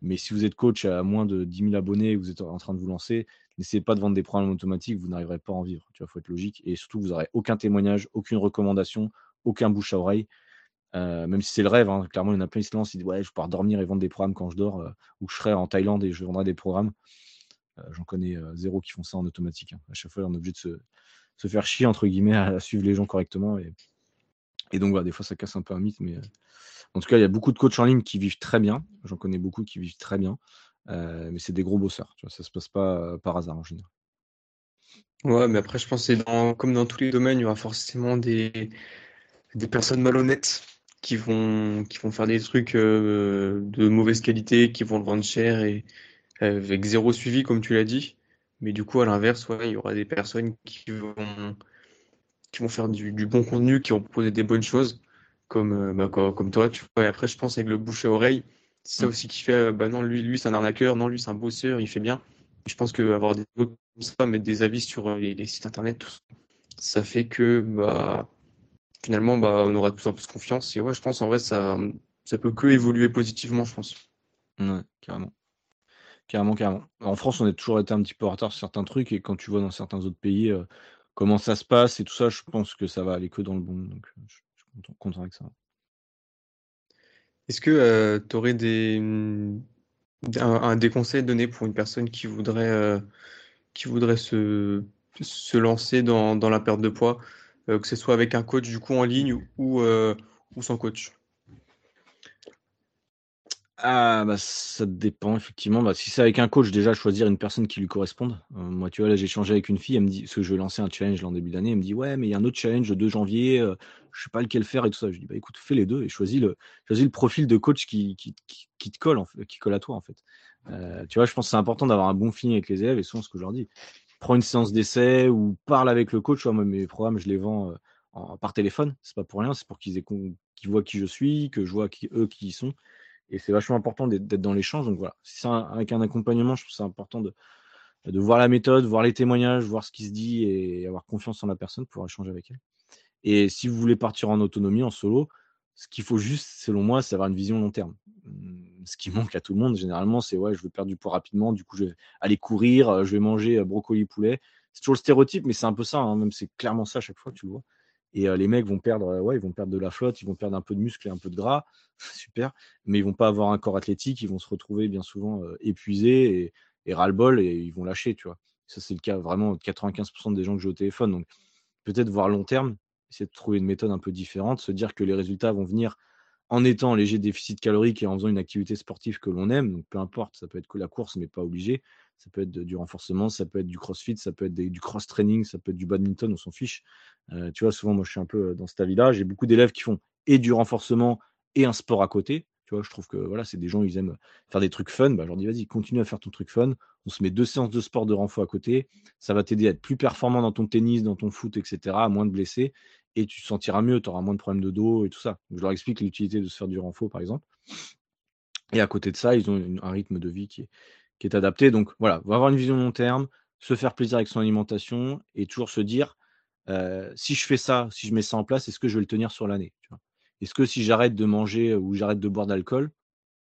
Mais si vous êtes coach à moins de 10 000 abonnés et vous êtes en train de vous lancer, n'essayez pas de vendre des programmes automatiques, vous n'arriverez pas à en vivre. Tu faut être logique. Et surtout, vous n'aurez aucun témoignage, aucune recommandation, aucun bouche à oreille. Euh, même si c'est le rêve, hein. clairement, il y en a plein qui se lancent, ils disent Ouais, je pouvoir dormir et vendre des programmes quand je dors, euh, ou je serai en Thaïlande et je vendrai des programmes. Euh, j'en connais euh, zéro qui font ça en automatique. Hein. À chaque fois, on est obligé de se, faire chier, entre guillemets, à, suivre les gens correctement. Et, et donc, voilà, des fois, ça casse un peu un mythe. Mais euh, en tout cas, il y a beaucoup de coachs en ligne qui vivent très bien. J'en connais beaucoup qui vivent très bien. mais c'est des gros bosseurs. Tu vois, ça se passe pas par hasard en général. Ouais, mais après, je pense que comme dans tous les domaines, il y aura forcément des, des personnes malhonnêtes qui vont, qui vont faire des trucs de mauvaise qualité, qui vont le vendre cher et, avec zéro suivi, comme tu l'as dit. Mais du coup, à l'inverse, ouais, il y aura des personnes qui vont, qui vont faire du, bon contenu, qui vont proposer des bonnes choses, comme, euh, bah, comme, toi. Tu vois. Et après, je pense avec le bouche à oreille, c'est ça mm. aussi qui fait, euh, bah non, lui, lui c'est un arnaqueur, non, lui, c'est un bosseur, il fait bien. Je pense qu'avoir des comme ça, mettre des avis sur euh, les, sites internet, tout ça, ça fait que bah, finalement, bah, on aura de plus en plus confiance. Et ouais, je pense en vrai, ça, ça peut que évoluer positivement, je pense. Ouais, carrément. Carrément, carrément. En France, on a toujours été un petit peu en retard sur certains trucs et quand tu vois dans certains autres pays euh, comment ça se passe et tout ça, je pense que ça va aller que dans le bon. Donc, euh, je, suis content, avec ça. Est-ce que euh, tu aurais des, un, des conseils donnés pour une personne qui voudrait, qui voudrait se, se lancer dans, dans la perte de poids, que ce soit avec un coach du coup en ligne ou, ou sans coach? Ah, bah, ça dépend effectivement. Bah, si c'est avec un coach, déjà choisir une personne qui lui corresponde. Euh, moi, tu vois, là, j'ai échangé avec une fille, elle me dit parce que je lancer un challenge l'an début d'année, elle me dit: «Ouais, mais il y a un autre challenge le 2 janvier, je euh, je sais pas lequel faire et tout ça». Je dis: «Bah, écoute, fais les deux et choisis le choisis le profil de coach qui qui qui te colle en qui colle à toi, en fait». Euh, tu vois, je pense que c'est important d'avoir un bon feeling avec les élèves et souvent ce que je leur dis: «Prends une séance d'essai ou parle avec le coach». moi, mes programmes, je les vends, en par téléphone. C'est pas pour rien, c'est pour qu'ils voient qui je suis, que je vois qui eux qui ils sont et c'est vachement important d'être dans l'échange. Donc voilà, avec un accompagnement, je trouve c'est important de, de voir la méthode, voir les témoignages, voir ce qui se dit et avoir confiance en la personne pour échanger avec elle. Et si vous voulez partir en autonomie, en solo, ce qu'il faut juste, selon moi, c'est avoir une vision long terme. Mmh, ce qui manque à tout le monde, généralement, c'est ouais, je veux perdre du poids rapidement, du coup, je vais aller courir, je vais manger euh, brocoli poulet. C'est toujours le stéréotype, mais c'est un peu ça, hein, même c'est clairement ça à chaque fois, tu le vois. Et les mecs vont perdre, ouais, ils vont perdre de la flotte, ils vont perdre un peu de muscle et un peu de gras, super, mais ils vont pas avoir un corps athlétique, ils vont se retrouver bien souvent épuisés et, et ras-le-bol et ils vont lâcher, tu vois. Ça, c'est le cas vraiment de 95% des gens que j'ai au téléphone. Donc, peut-être voir long terme, essayer de trouver une méthode un peu différente, se dire que les résultats vont venir en étant en léger déficit calorique et en faisant une activité sportive que l'on aime, donc peu importe, ça peut être que la course, mais pas obligé. Ça peut être du renforcement, ça peut être du crossfit, ça peut être du cross-training, ça peut être du badminton, on s'en fiche. Euh, tu vois, souvent, moi, je suis un peu dans cet avis-là. J'ai beaucoup d'élèves qui font et du renforcement et un sport à côté. Tu vois, je trouve que voilà, c'est des gens, ils aiment faire des trucs fun. Bah, je leur dis, vas-y, continue à faire ton truc fun. On se met deux séances de sport de renfort à côté. Ça va t'aider à être plus performant dans ton tennis, dans ton foot, etc., à moins de blesser. Et tu te sentiras mieux, tu auras moins de problèmes de dos et tout ça. je leur explique l'utilité de se faire du renfort, par exemple. Et à côté de ça, ils ont un rythme de vie qui est, adapté. Donc voilà, va avoir une vision long terme, se faire plaisir avec son alimentation et toujours se dire euh, si je fais ça, si je mets ça en place, est-ce que je vais le tenir sur l'année? Est-ce que si j'arrête de manger ou j'arrête de boire d'alcool,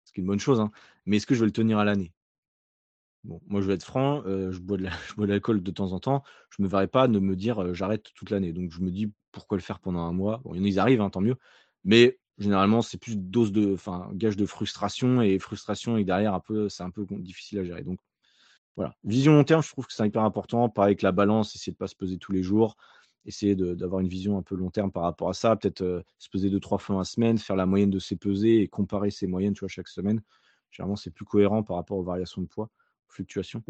ce qui est une bonne chose, hein, mais est-ce que je vais le tenir à l'année? Bon, moi je vais être franc, euh, je bois de l'alcool de temps en temps, je ne me verrai pas de me dire euh, j'arrête toute l'année. Donc je me dis pourquoi le faire pendant un mois Bon, ils arrivent, hein, tant mieux. Mais généralement, c'est plus dose de, enfin, gage de frustration et frustration et derrière un peu, c'est un peu difficile à gérer. Donc voilà, vision long terme, je trouve que c'est hyper important. Pareil avec la balance, essayer de pas se peser tous les jours, essayer d'avoir une vision un peu long terme par rapport à ça. Peut-être euh, se peser deux trois fois la semaine, faire la moyenne de ses pesées et comparer ses moyennes, chaque semaine. Généralement, c'est plus cohérent par rapport aux variations de poids, aux fluctuations.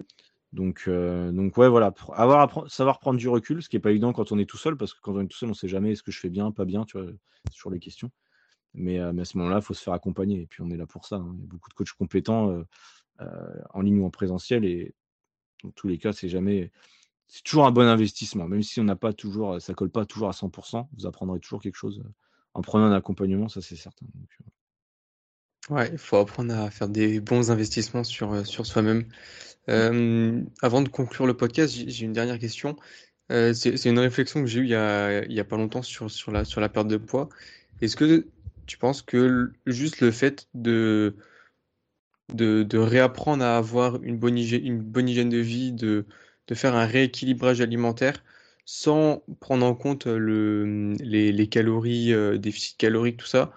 Donc, euh, donc ouais, voilà, avoir, savoir prendre du recul, ce qui n'est pas évident quand on est tout seul, parce que quand on est tout seul, on ne sait jamais est-ce que je fais bien, pas bien, tu vois, c'est toujours les questions. Mais, à ce moment-là, il faut se faire accompagner. Et puis, on est là pour ça. Hein. Il y a beaucoup de coachs compétents en ligne ou en présentiel. Et dans tous les cas, c'est jamais. C'est toujours un bon investissement. Même si on n'a pas toujours, ça colle pas toujours à 100%, vous apprendrez toujours quelque chose en prenant un accompagnement, ça c'est certain. Ouais, il faut apprendre à faire des bons investissements sur, sur soi-même. avant de conclure le podcast, j'ai une dernière question. c'est une réflexion que j'ai eue il y a, il y a pas longtemps sur, sur, la, sur la perte de poids. Est-ce que tu penses que juste le fait de, de, réapprendre à avoir une bonne hygiène, une bonne hygiène de vie, de, de faire un rééquilibrage alimentaire sans prendre en compte le, les, calories, euh, déficit calorique, tout ça,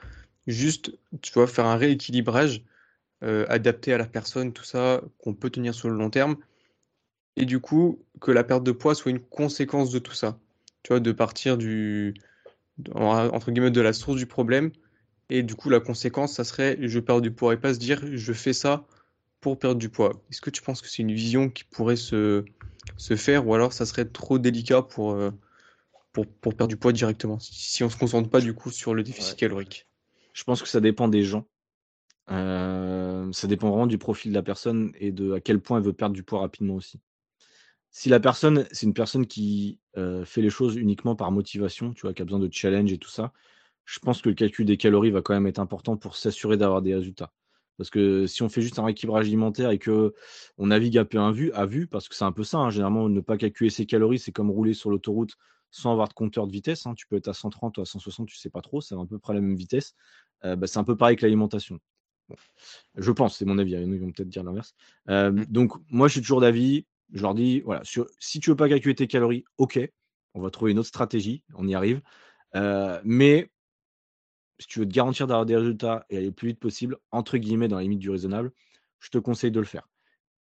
juste, tu vois, faire un rééquilibrage euh, adapté à la personne, tout ça, qu'on peut tenir sur le long terme, et du coup, que la perte de poids soit une conséquence de tout ça. Tu vois, de partir du, entre guillemets, de la source du problème. Et du coup, la conséquence, ça serait je perds du poids. Et pas se dire je fais ça pour perdre du poids. Est-ce que tu penses que c'est une vision qui pourrait se, se faire? Ou alors ça serait trop délicat pour, euh, pour, pour, perdre du poids directement? Si on ne se concentre pas du coup sur le déficit calorique Je pense que ça dépend des gens. Euh, ça dépend vraiment du profil de la personne et de à quel point elle veut perdre du poids rapidement aussi. Si la personne, c'est une personne qui euh, fait les choses uniquement par motivation, tu vois, qui a besoin de challenge et tout ça, je pense que le calcul des calories va quand même être important pour s'assurer d'avoir des résultats. Parce que si on fait juste un rééquilibrage alimentaire et que on navigue peu à vue, à vue parce que c'est un peu ça, hein, généralement, ne pas calculer ses calories, c'est comme rouler sur l'autoroute sans avoir de compteur de vitesse. Hein. Tu peux être à 130 ou à 160, tu sais pas trop, c'est à peu près la même vitesse. Euh, bah, c'est un peu pareil que l'alimentation. Je pense, c'est mon avis. Hein, ils vont peut-être dire l'inverse. Euh, mmh. donc, moi, je suis toujours d'avis. Je leur dis, voilà, si tu veux pas calculer tes calories, ok, on va trouver une autre stratégie, on y arrive. Euh, mais si tu veux te garantir d'avoir des résultats et aller le plus vite possible, entre guillemets, dans la limite du raisonnable, je te conseille de le faire.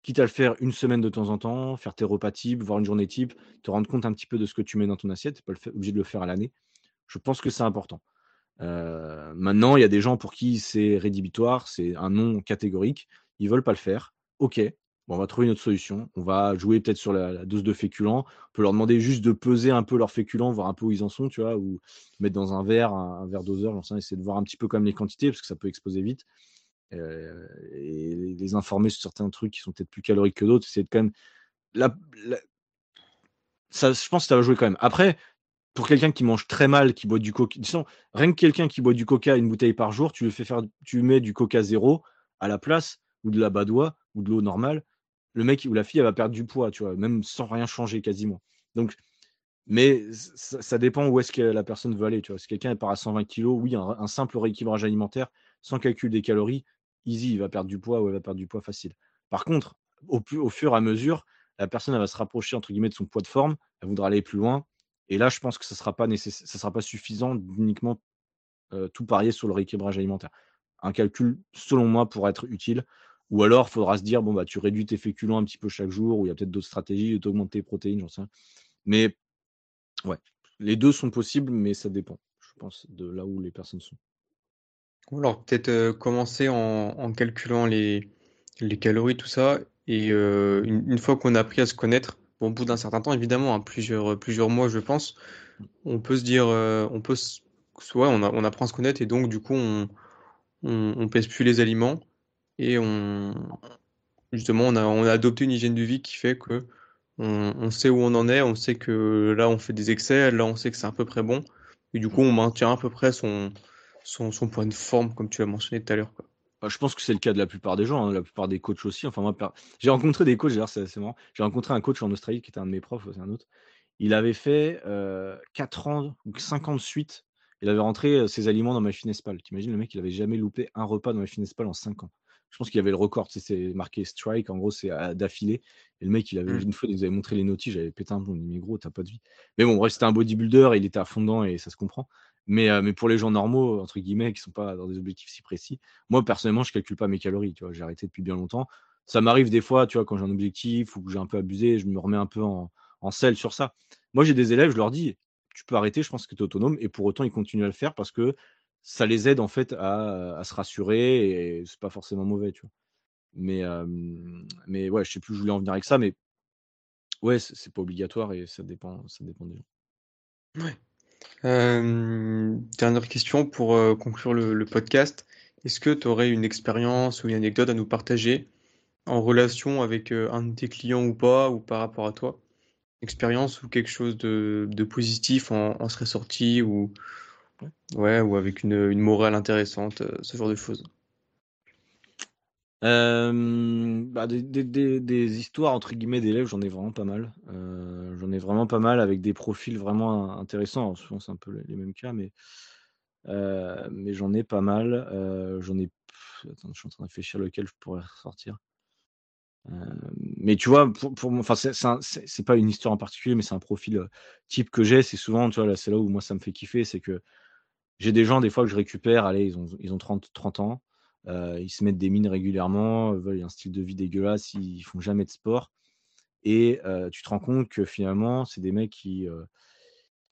Quitte à le faire une semaine de temps en temps, faire tes repas type, voir une journée type, te rendre compte un petit peu de ce que tu mets dans ton assiette, tu pas obligé de le faire à l'année. Je pense que c'est important. Euh, maintenant, il y a des gens pour qui c'est rédhibitoire, c'est un non catégorique, ils veulent pas le faire. Ok, on va trouver une autre solution. On va jouer peut-être sur la, dose de féculents. On peut leur demander juste de peser un peu leurs féculents, voir un peu où ils en sont, tu vois, ou mettre dans un verre, un, verre doseur, essayer de voir un petit peu comme les quantités, parce que ça peut exploser vite. Euh, et les informer sur certains trucs qui sont peut-être plus caloriques que d'autres. C'est quand même. La, Ça, je pense que ça va jouer quand même. Après, pour quelqu'un qui mange très mal, qui boit du coca, disons, rien que quelqu'un qui boit du coca une bouteille par jour, tu lui fais faire, tu mets du coca zéro à la place, ou de la badoie, ou de l'eau normale, le mec ou la fille, elle va perdre du poids, tu vois, même sans rien changer quasiment. Donc, mais ça, dépend où est-ce que la personne veut aller, tu vois. Si quelqu'un part à 120 kg, oui, un, simple rééquilibrage alimentaire, sans calcul des calories, easy, il va perdre du poids ou elle va perdre du poids facile. Par contre, au, fur et à mesure, la personne va se rapprocher entre guillemets de son poids de forme, elle voudra aller plus loin. Et là, je pense que ce ne sera, pas sera pas suffisant d'uniquement tout parier sur le rééquilibrage alimentaire. Un calcul, selon moi, pourrait être utile. Ou alors, il faudra se dire, bon, bah, tu réduis tes féculents un petit peu chaque jour, ou il y a peut-être d'autres stratégies, tu augmentes tes protéines, j'en sais. Mais ouais, les deux sont possibles, mais ça dépend, je pense, de là où les personnes sont. Alors peut-être, heu, commencer en calculant les calories, tout ça. Et heu, une fois qu'on a appris à se connaître, au bout d'un certain temps évidemment, hein, plusieurs, plusieurs mois je pense, on peut se dire, on peut on apprend à se connaître et donc du coup on on pèse plus les aliments et on justement on a adopté une hygiène de vie qui fait qu'on on sait où on en est, on sait que là on fait des excès, là on sait que c'est à peu près bon. Et du coup on maintient à peu près son son son point de forme comme tu l'as mentionné tout à l'heure. Bah, je pense que c'est le cas de la plupart des gens, hein, la plupart des coachs aussi. Enfin moi j'ai rencontré des coachs d'ailleurs, c'est assez marrant. J'ai rencontré un coach en Australie qui était un de mes profs, c'est un autre. Il avait fait, heu, 4 ans ou 5 ans de suite, il avait rentré, heu, ses aliments dans MyFitnessPal. Tu imagines le mec, il avait jamais loupé un repas dans MyFitnessPal en 5 ans. Je pense qu'il avait le record, c'est marqué strike, en gros, c'est à d'affilée et le mec, il avait Mmh. une fois, il nous avait montré les notices, j'avais pété un dit: «Mais gros, tu as pas de vie». Mais bon, bref, c'était un bodybuilder, il était à fond dedans et ça se comprend. Mais heu, mais pour les gens «normaux» entre guillemets, qui sont pas dans des objectifs si précis, moi personnellement, je calcule pas mes calories, tu vois? J'ai arrêté depuis bien longtemps. Ça m'arrive des fois, tu vois, quand j'ai un objectif ou que j'ai un peu abusé, je me remets un peu en en selle sur ça. Moi, j'ai des élèves, je leur dis: «Tu peux arrêter, je pense que tu es autonome» et pour autant, ils continuent à le faire parce que ça les aide en fait à, se rassurer et c'est pas forcément mauvais, tu vois? Mais hem, mais ouais, je sais plus où je voulais en venir avec ça, mais ouais, c'est pas obligatoire et ça dépend ça dépend des gens. Ouais. Hem, dernière question pour, heu, conclure le podcast. Est-ce que tu aurais une expérience ou une anecdote à nous partager en relation avec, heu, un de tes clients ou pas, ou par rapport à toi? Expérience ou quelque chose de positif en serait sorti ou ouais, ou avec une, une morale intéressante, ce genre de choses? Hem, bah, des histoires entre guillemets d'élèves, j'en ai vraiment pas mal. Heu, j'en ai vraiment pas mal avec des profils vraiment intéressants. Souvent c'est un peu les mêmes cas, mais heu, mais j'en ai pas mal. J'en ai attends, je suis en train de réfléchir lequel je pourrais ressortir. Mais tu vois, pour pour enfin c'est pas une histoire en particulier, mais c'est un profil, type que j'ai. C'est souvent, tu vois, c'est là où moi ça me fait kiffer, c'est que j'ai des gens des fois que je récupère, allez, ils ont ils ont 30 30 ans, heu, ils se mettent des mines régulièrement, heu, veulent un style de vie dégueulasse, ils font jamais de sport et heu, tu te rends compte que finalement, c'est des mecs qui,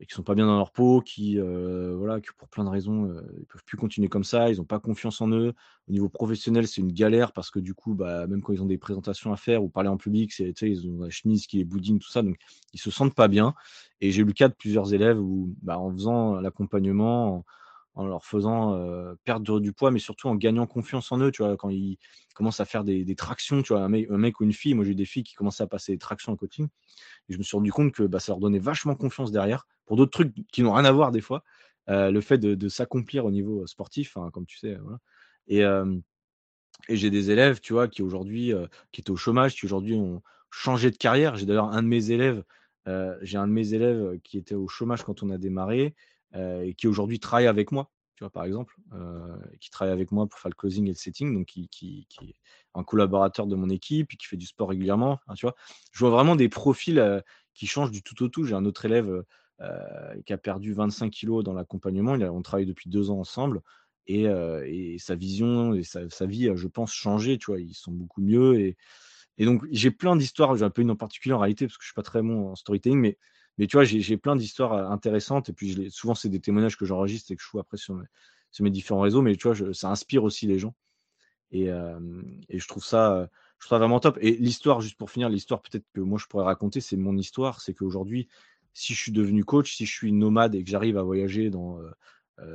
qui sont pas bien dans leur peau, qui, voilà, que pour plein de raisons, ils peuvent plus continuer comme ça, ils ont pas confiance en eux. Au niveau professionnel, c'est une galère parce que du coup, bah, même quand ils ont des présentations à faire ou parler en public, c'est ils ont la chemise qui les boudine, tout ça, donc ils se sentent pas bien et j'ai eu le cas de plusieurs élèves où, bah, en faisant l'accompagnement, en leur faisant, perdre du poids, mais surtout en gagnant confiance en eux, tu vois? Quand ils commencent à faire des tractions, tu vois? Un mec mec ou une fille, moi j'ai eu des filles qui commençaient à passer des tractions en coaching et je me suis rendu compte que, bah, ça leur donnait vachement confiance derrière, pour d'autres trucs qui n'ont rien à voir des fois. Le fait de s'accomplir au niveau, sportif, enfin, comme tu sais, et et j'ai des élèves, tu vois, qui aujourd'hui, qui étaient au chômage, qui aujourd'hui ont changé de carrière. J'ai d'ailleurs un de mes élèves, j'ai un de mes élèves, qui était au chômage quand on a démarré, et qui aujourd'hui travaille avec moi, tu vois, par exemple, heu, qui travaille avec moi pour faire le closing et le setting, donc qui est un collaborateur de mon équipe et qui fait du sport régulièrement, enfin, tu vois? Je vois vraiment des profils, heu, qui changent du tout au tout. J'ai un autre élève, qui a perdu 25 kilogrammes dans l'accompagnement. On travaille depuis 2 ans ensemble et sa vision et sa vie je pense, changé, tu vois? Ils sont beaucoup mieux et et donc j'ai plein d'histoires, j'ai un peu une en particulier en réalité parce que je suis pas très bon en storytelling, mais mais tu vois, j'ai plein d'histoires, heu, intéressantes et puis souvent c'est des témoignages que j'enregistre et que je fous après sur mes différents réseaux, mais tu vois, ça inspire aussi les gens et hem et je trouve ça, vraiment top et l'histoire, juste pour finir, l'histoire peut-être que moi je pourrais raconter, c'est mon histoire. C'est qu'aujourd'hui, si je suis devenu coach, si je suis nomade et que j'arrive à voyager dans, heu,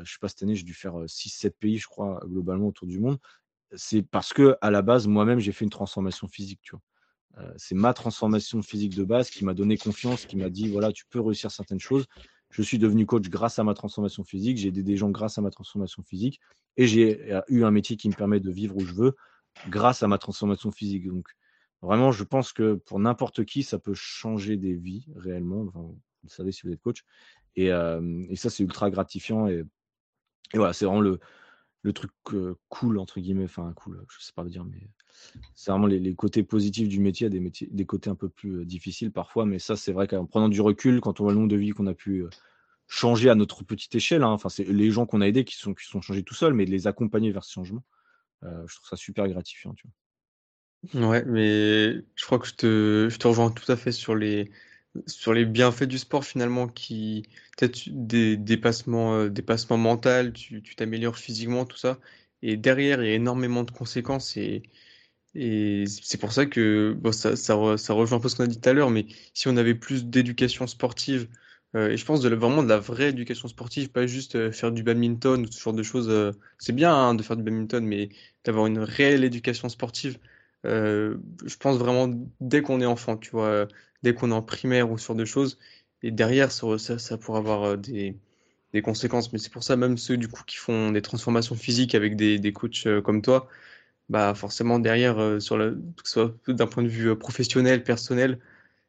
je sais pas, cette année, j'ai dû faire, heu, 6-7 pays, je crois, globalement autour du monde. C'est parce que à la base, moi-même, j'ai fait une transformation physique, tu vois? Heu, c'est ma transformation physique de base qui m'a donné confiance, qui m'a dit: «Voilà, tu peux réussir certaines choses». Je suis devenu coach grâce à ma transformation physique, j'ai aidé des gens grâce à ma transformation physique et j'ai, heu, eu un métier qui me permet de vivre où je veux grâce à ma transformation physique. Donc vraiment, je pense que pour n'importe qui, ça peut changer des vies réellement. Vous savez si vous êtes coach et et ça, c'est ultra gratifiant et voilà, c'est vraiment le truc, «cool» entre guillemets, enfin cool, je sais pas le dire, mais c'est vraiment les côtés positifs du métier. Des métiers des côtés un peu plus, heu, difficiles parfois, mais ça, c'est vrai qu'en prenant du recul, quand on voit le nombre de vies qu'on a pu, heu, changer à notre petite échelle, hein, enfin, c'est les gens qu'on a aidés qui sont qui sont changés tout seuls, mais de les accompagner vers ce changement, heu, je trouve ça super gratifiant? Ouais, mais je crois que je te je te rejoins tout à fait sur les sur les bienfaits du sport finalement, qui peut-être des dépassements, euh, tu tu t'améliores physiquement, tout ça. Et derrière, il y a énormément de conséquences et, et c'est pour ça que ça, rejoint un peu ce qu'on a dit tout à l'heure, mais si on avait plus d'éducation sportive, euh, et je pense de vraiment de la vraie éducation sportive, pas juste euh, faire du badminton ou ce genre de choses, c'est bien hein, de faire du badminton, mais d'avoir une réelle éducation sportive, je pense vraiment dès qu'on est enfant, tu vois dès qu'on est en primaire ou sur deux choses. Et derrière, ça, ça, pourrait avoir euh, des, conséquences. Mais c'est pour ça, même ceux du coup qui font des transformations physiques avec des, coachs euh, comme toi, bah forcément derrière, euh, sur le, que ce soit d'un point de vue professionnel, personnel,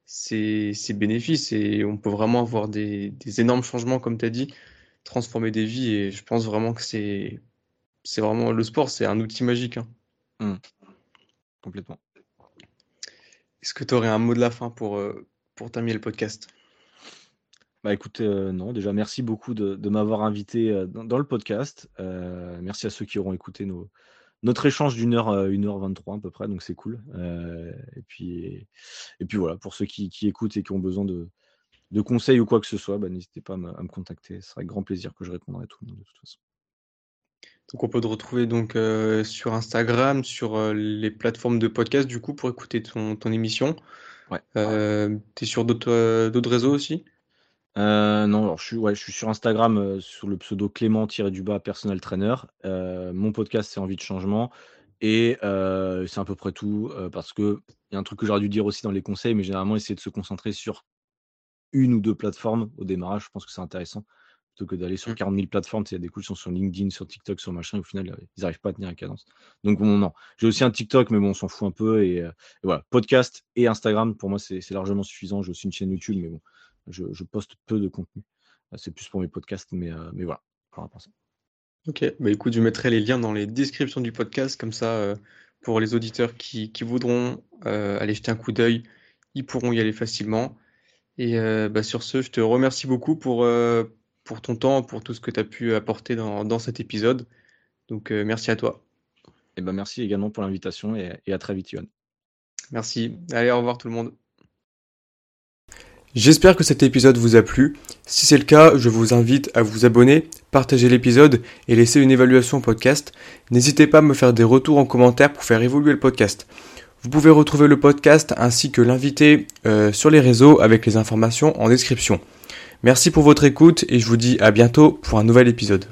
c'est bénéfice et on peut vraiment avoir des, des énormes changements, comme tu as dit, transformer des vies. Et je pense vraiment que c'est vraiment le sport, c'est un outil magique. Hein. Mmh. Complètement. Est-ce que tu aurais un mot de la fin pour, euh, pour terminer le podcast? Bah écoute, euh, non, déjà merci beaucoup de, m'avoir invité euh, dans, le podcast. merci à ceux qui auront écouté nos, notre échange d'une heure, une heure 23 à peu près, donc c'est cool. et, puis, et, puis voilà, pour ceux qui, écoutent et qui ont besoin de, de conseils ou quoi que ce soit, bah, n'hésitez pas à me, à me, contacter. Ce sera avec grand plaisir que je répondrai à tout le monde de toute façon. Donc on peut te retrouver donc euh, sur Instagram, sur euh, les plateformes de podcast du coup pour écouter ton, ton émission. Ouais. Euh, tu es sur d'autres d'autres réseaux aussi? Non, alors je suis, ouais, je suis sur Instagram sur le pseudo Clément-du-bas Personal Trainer. mon podcast c'est Envie de changement et c'est à peu près tout parce que il y a un truc que j'aurais dû dire aussi dans les conseils, mais généralement essayer de se concentrer sur une ou deux plateformes au démarrage, je pense que c'est intéressant plutôt que d'aller sur 40 mmh. 000 plateformes. Il y a des coups qui sont sur LinkedIn, sur TikTok, sur machin, et au final, ils n'arrivent pas à tenir la cadence. Donc, bon, non. J'ai aussi un TikTok, mais bon, on s'en fout un peu. Et, euh, voilà, podcast et Instagram, pour moi, c'est largement suffisant. J'ai aussi une chaîne YouTube, mais bon, je, poste peu de contenu. Euh, c'est plus pour mes podcasts, mais, euh, mais voilà, Ok, bah écoute, je mettrai les liens dans les descriptions du podcast, comme ça, pour les auditeurs qui, voudront aller jeter un coup d'œil, ils pourront y aller facilement. Et bah, sur ce, je te remercie beaucoup pour, pour ton temps, pour tout ce que tu as pu apporter dans, cet épisode. Donc euh, merci à toi. Et eh ben merci également pour l'invitation et, et, à très vite, Yohan. Merci. Allez, au revoir tout le monde. J'espère que cet épisode vous a plu. Si c'est le cas, je vous invite à vous abonner, partager l'épisode et laisser une évaluation au podcast. N'hésitez pas à me faire des retours en commentaire pour faire évoluer le podcast. Vous pouvez retrouver le podcast ainsi que l'invité euh, sur les réseaux avec les informations en description. Merci pour votre écoute et je vous dis à bientôt pour un nouvel épisode.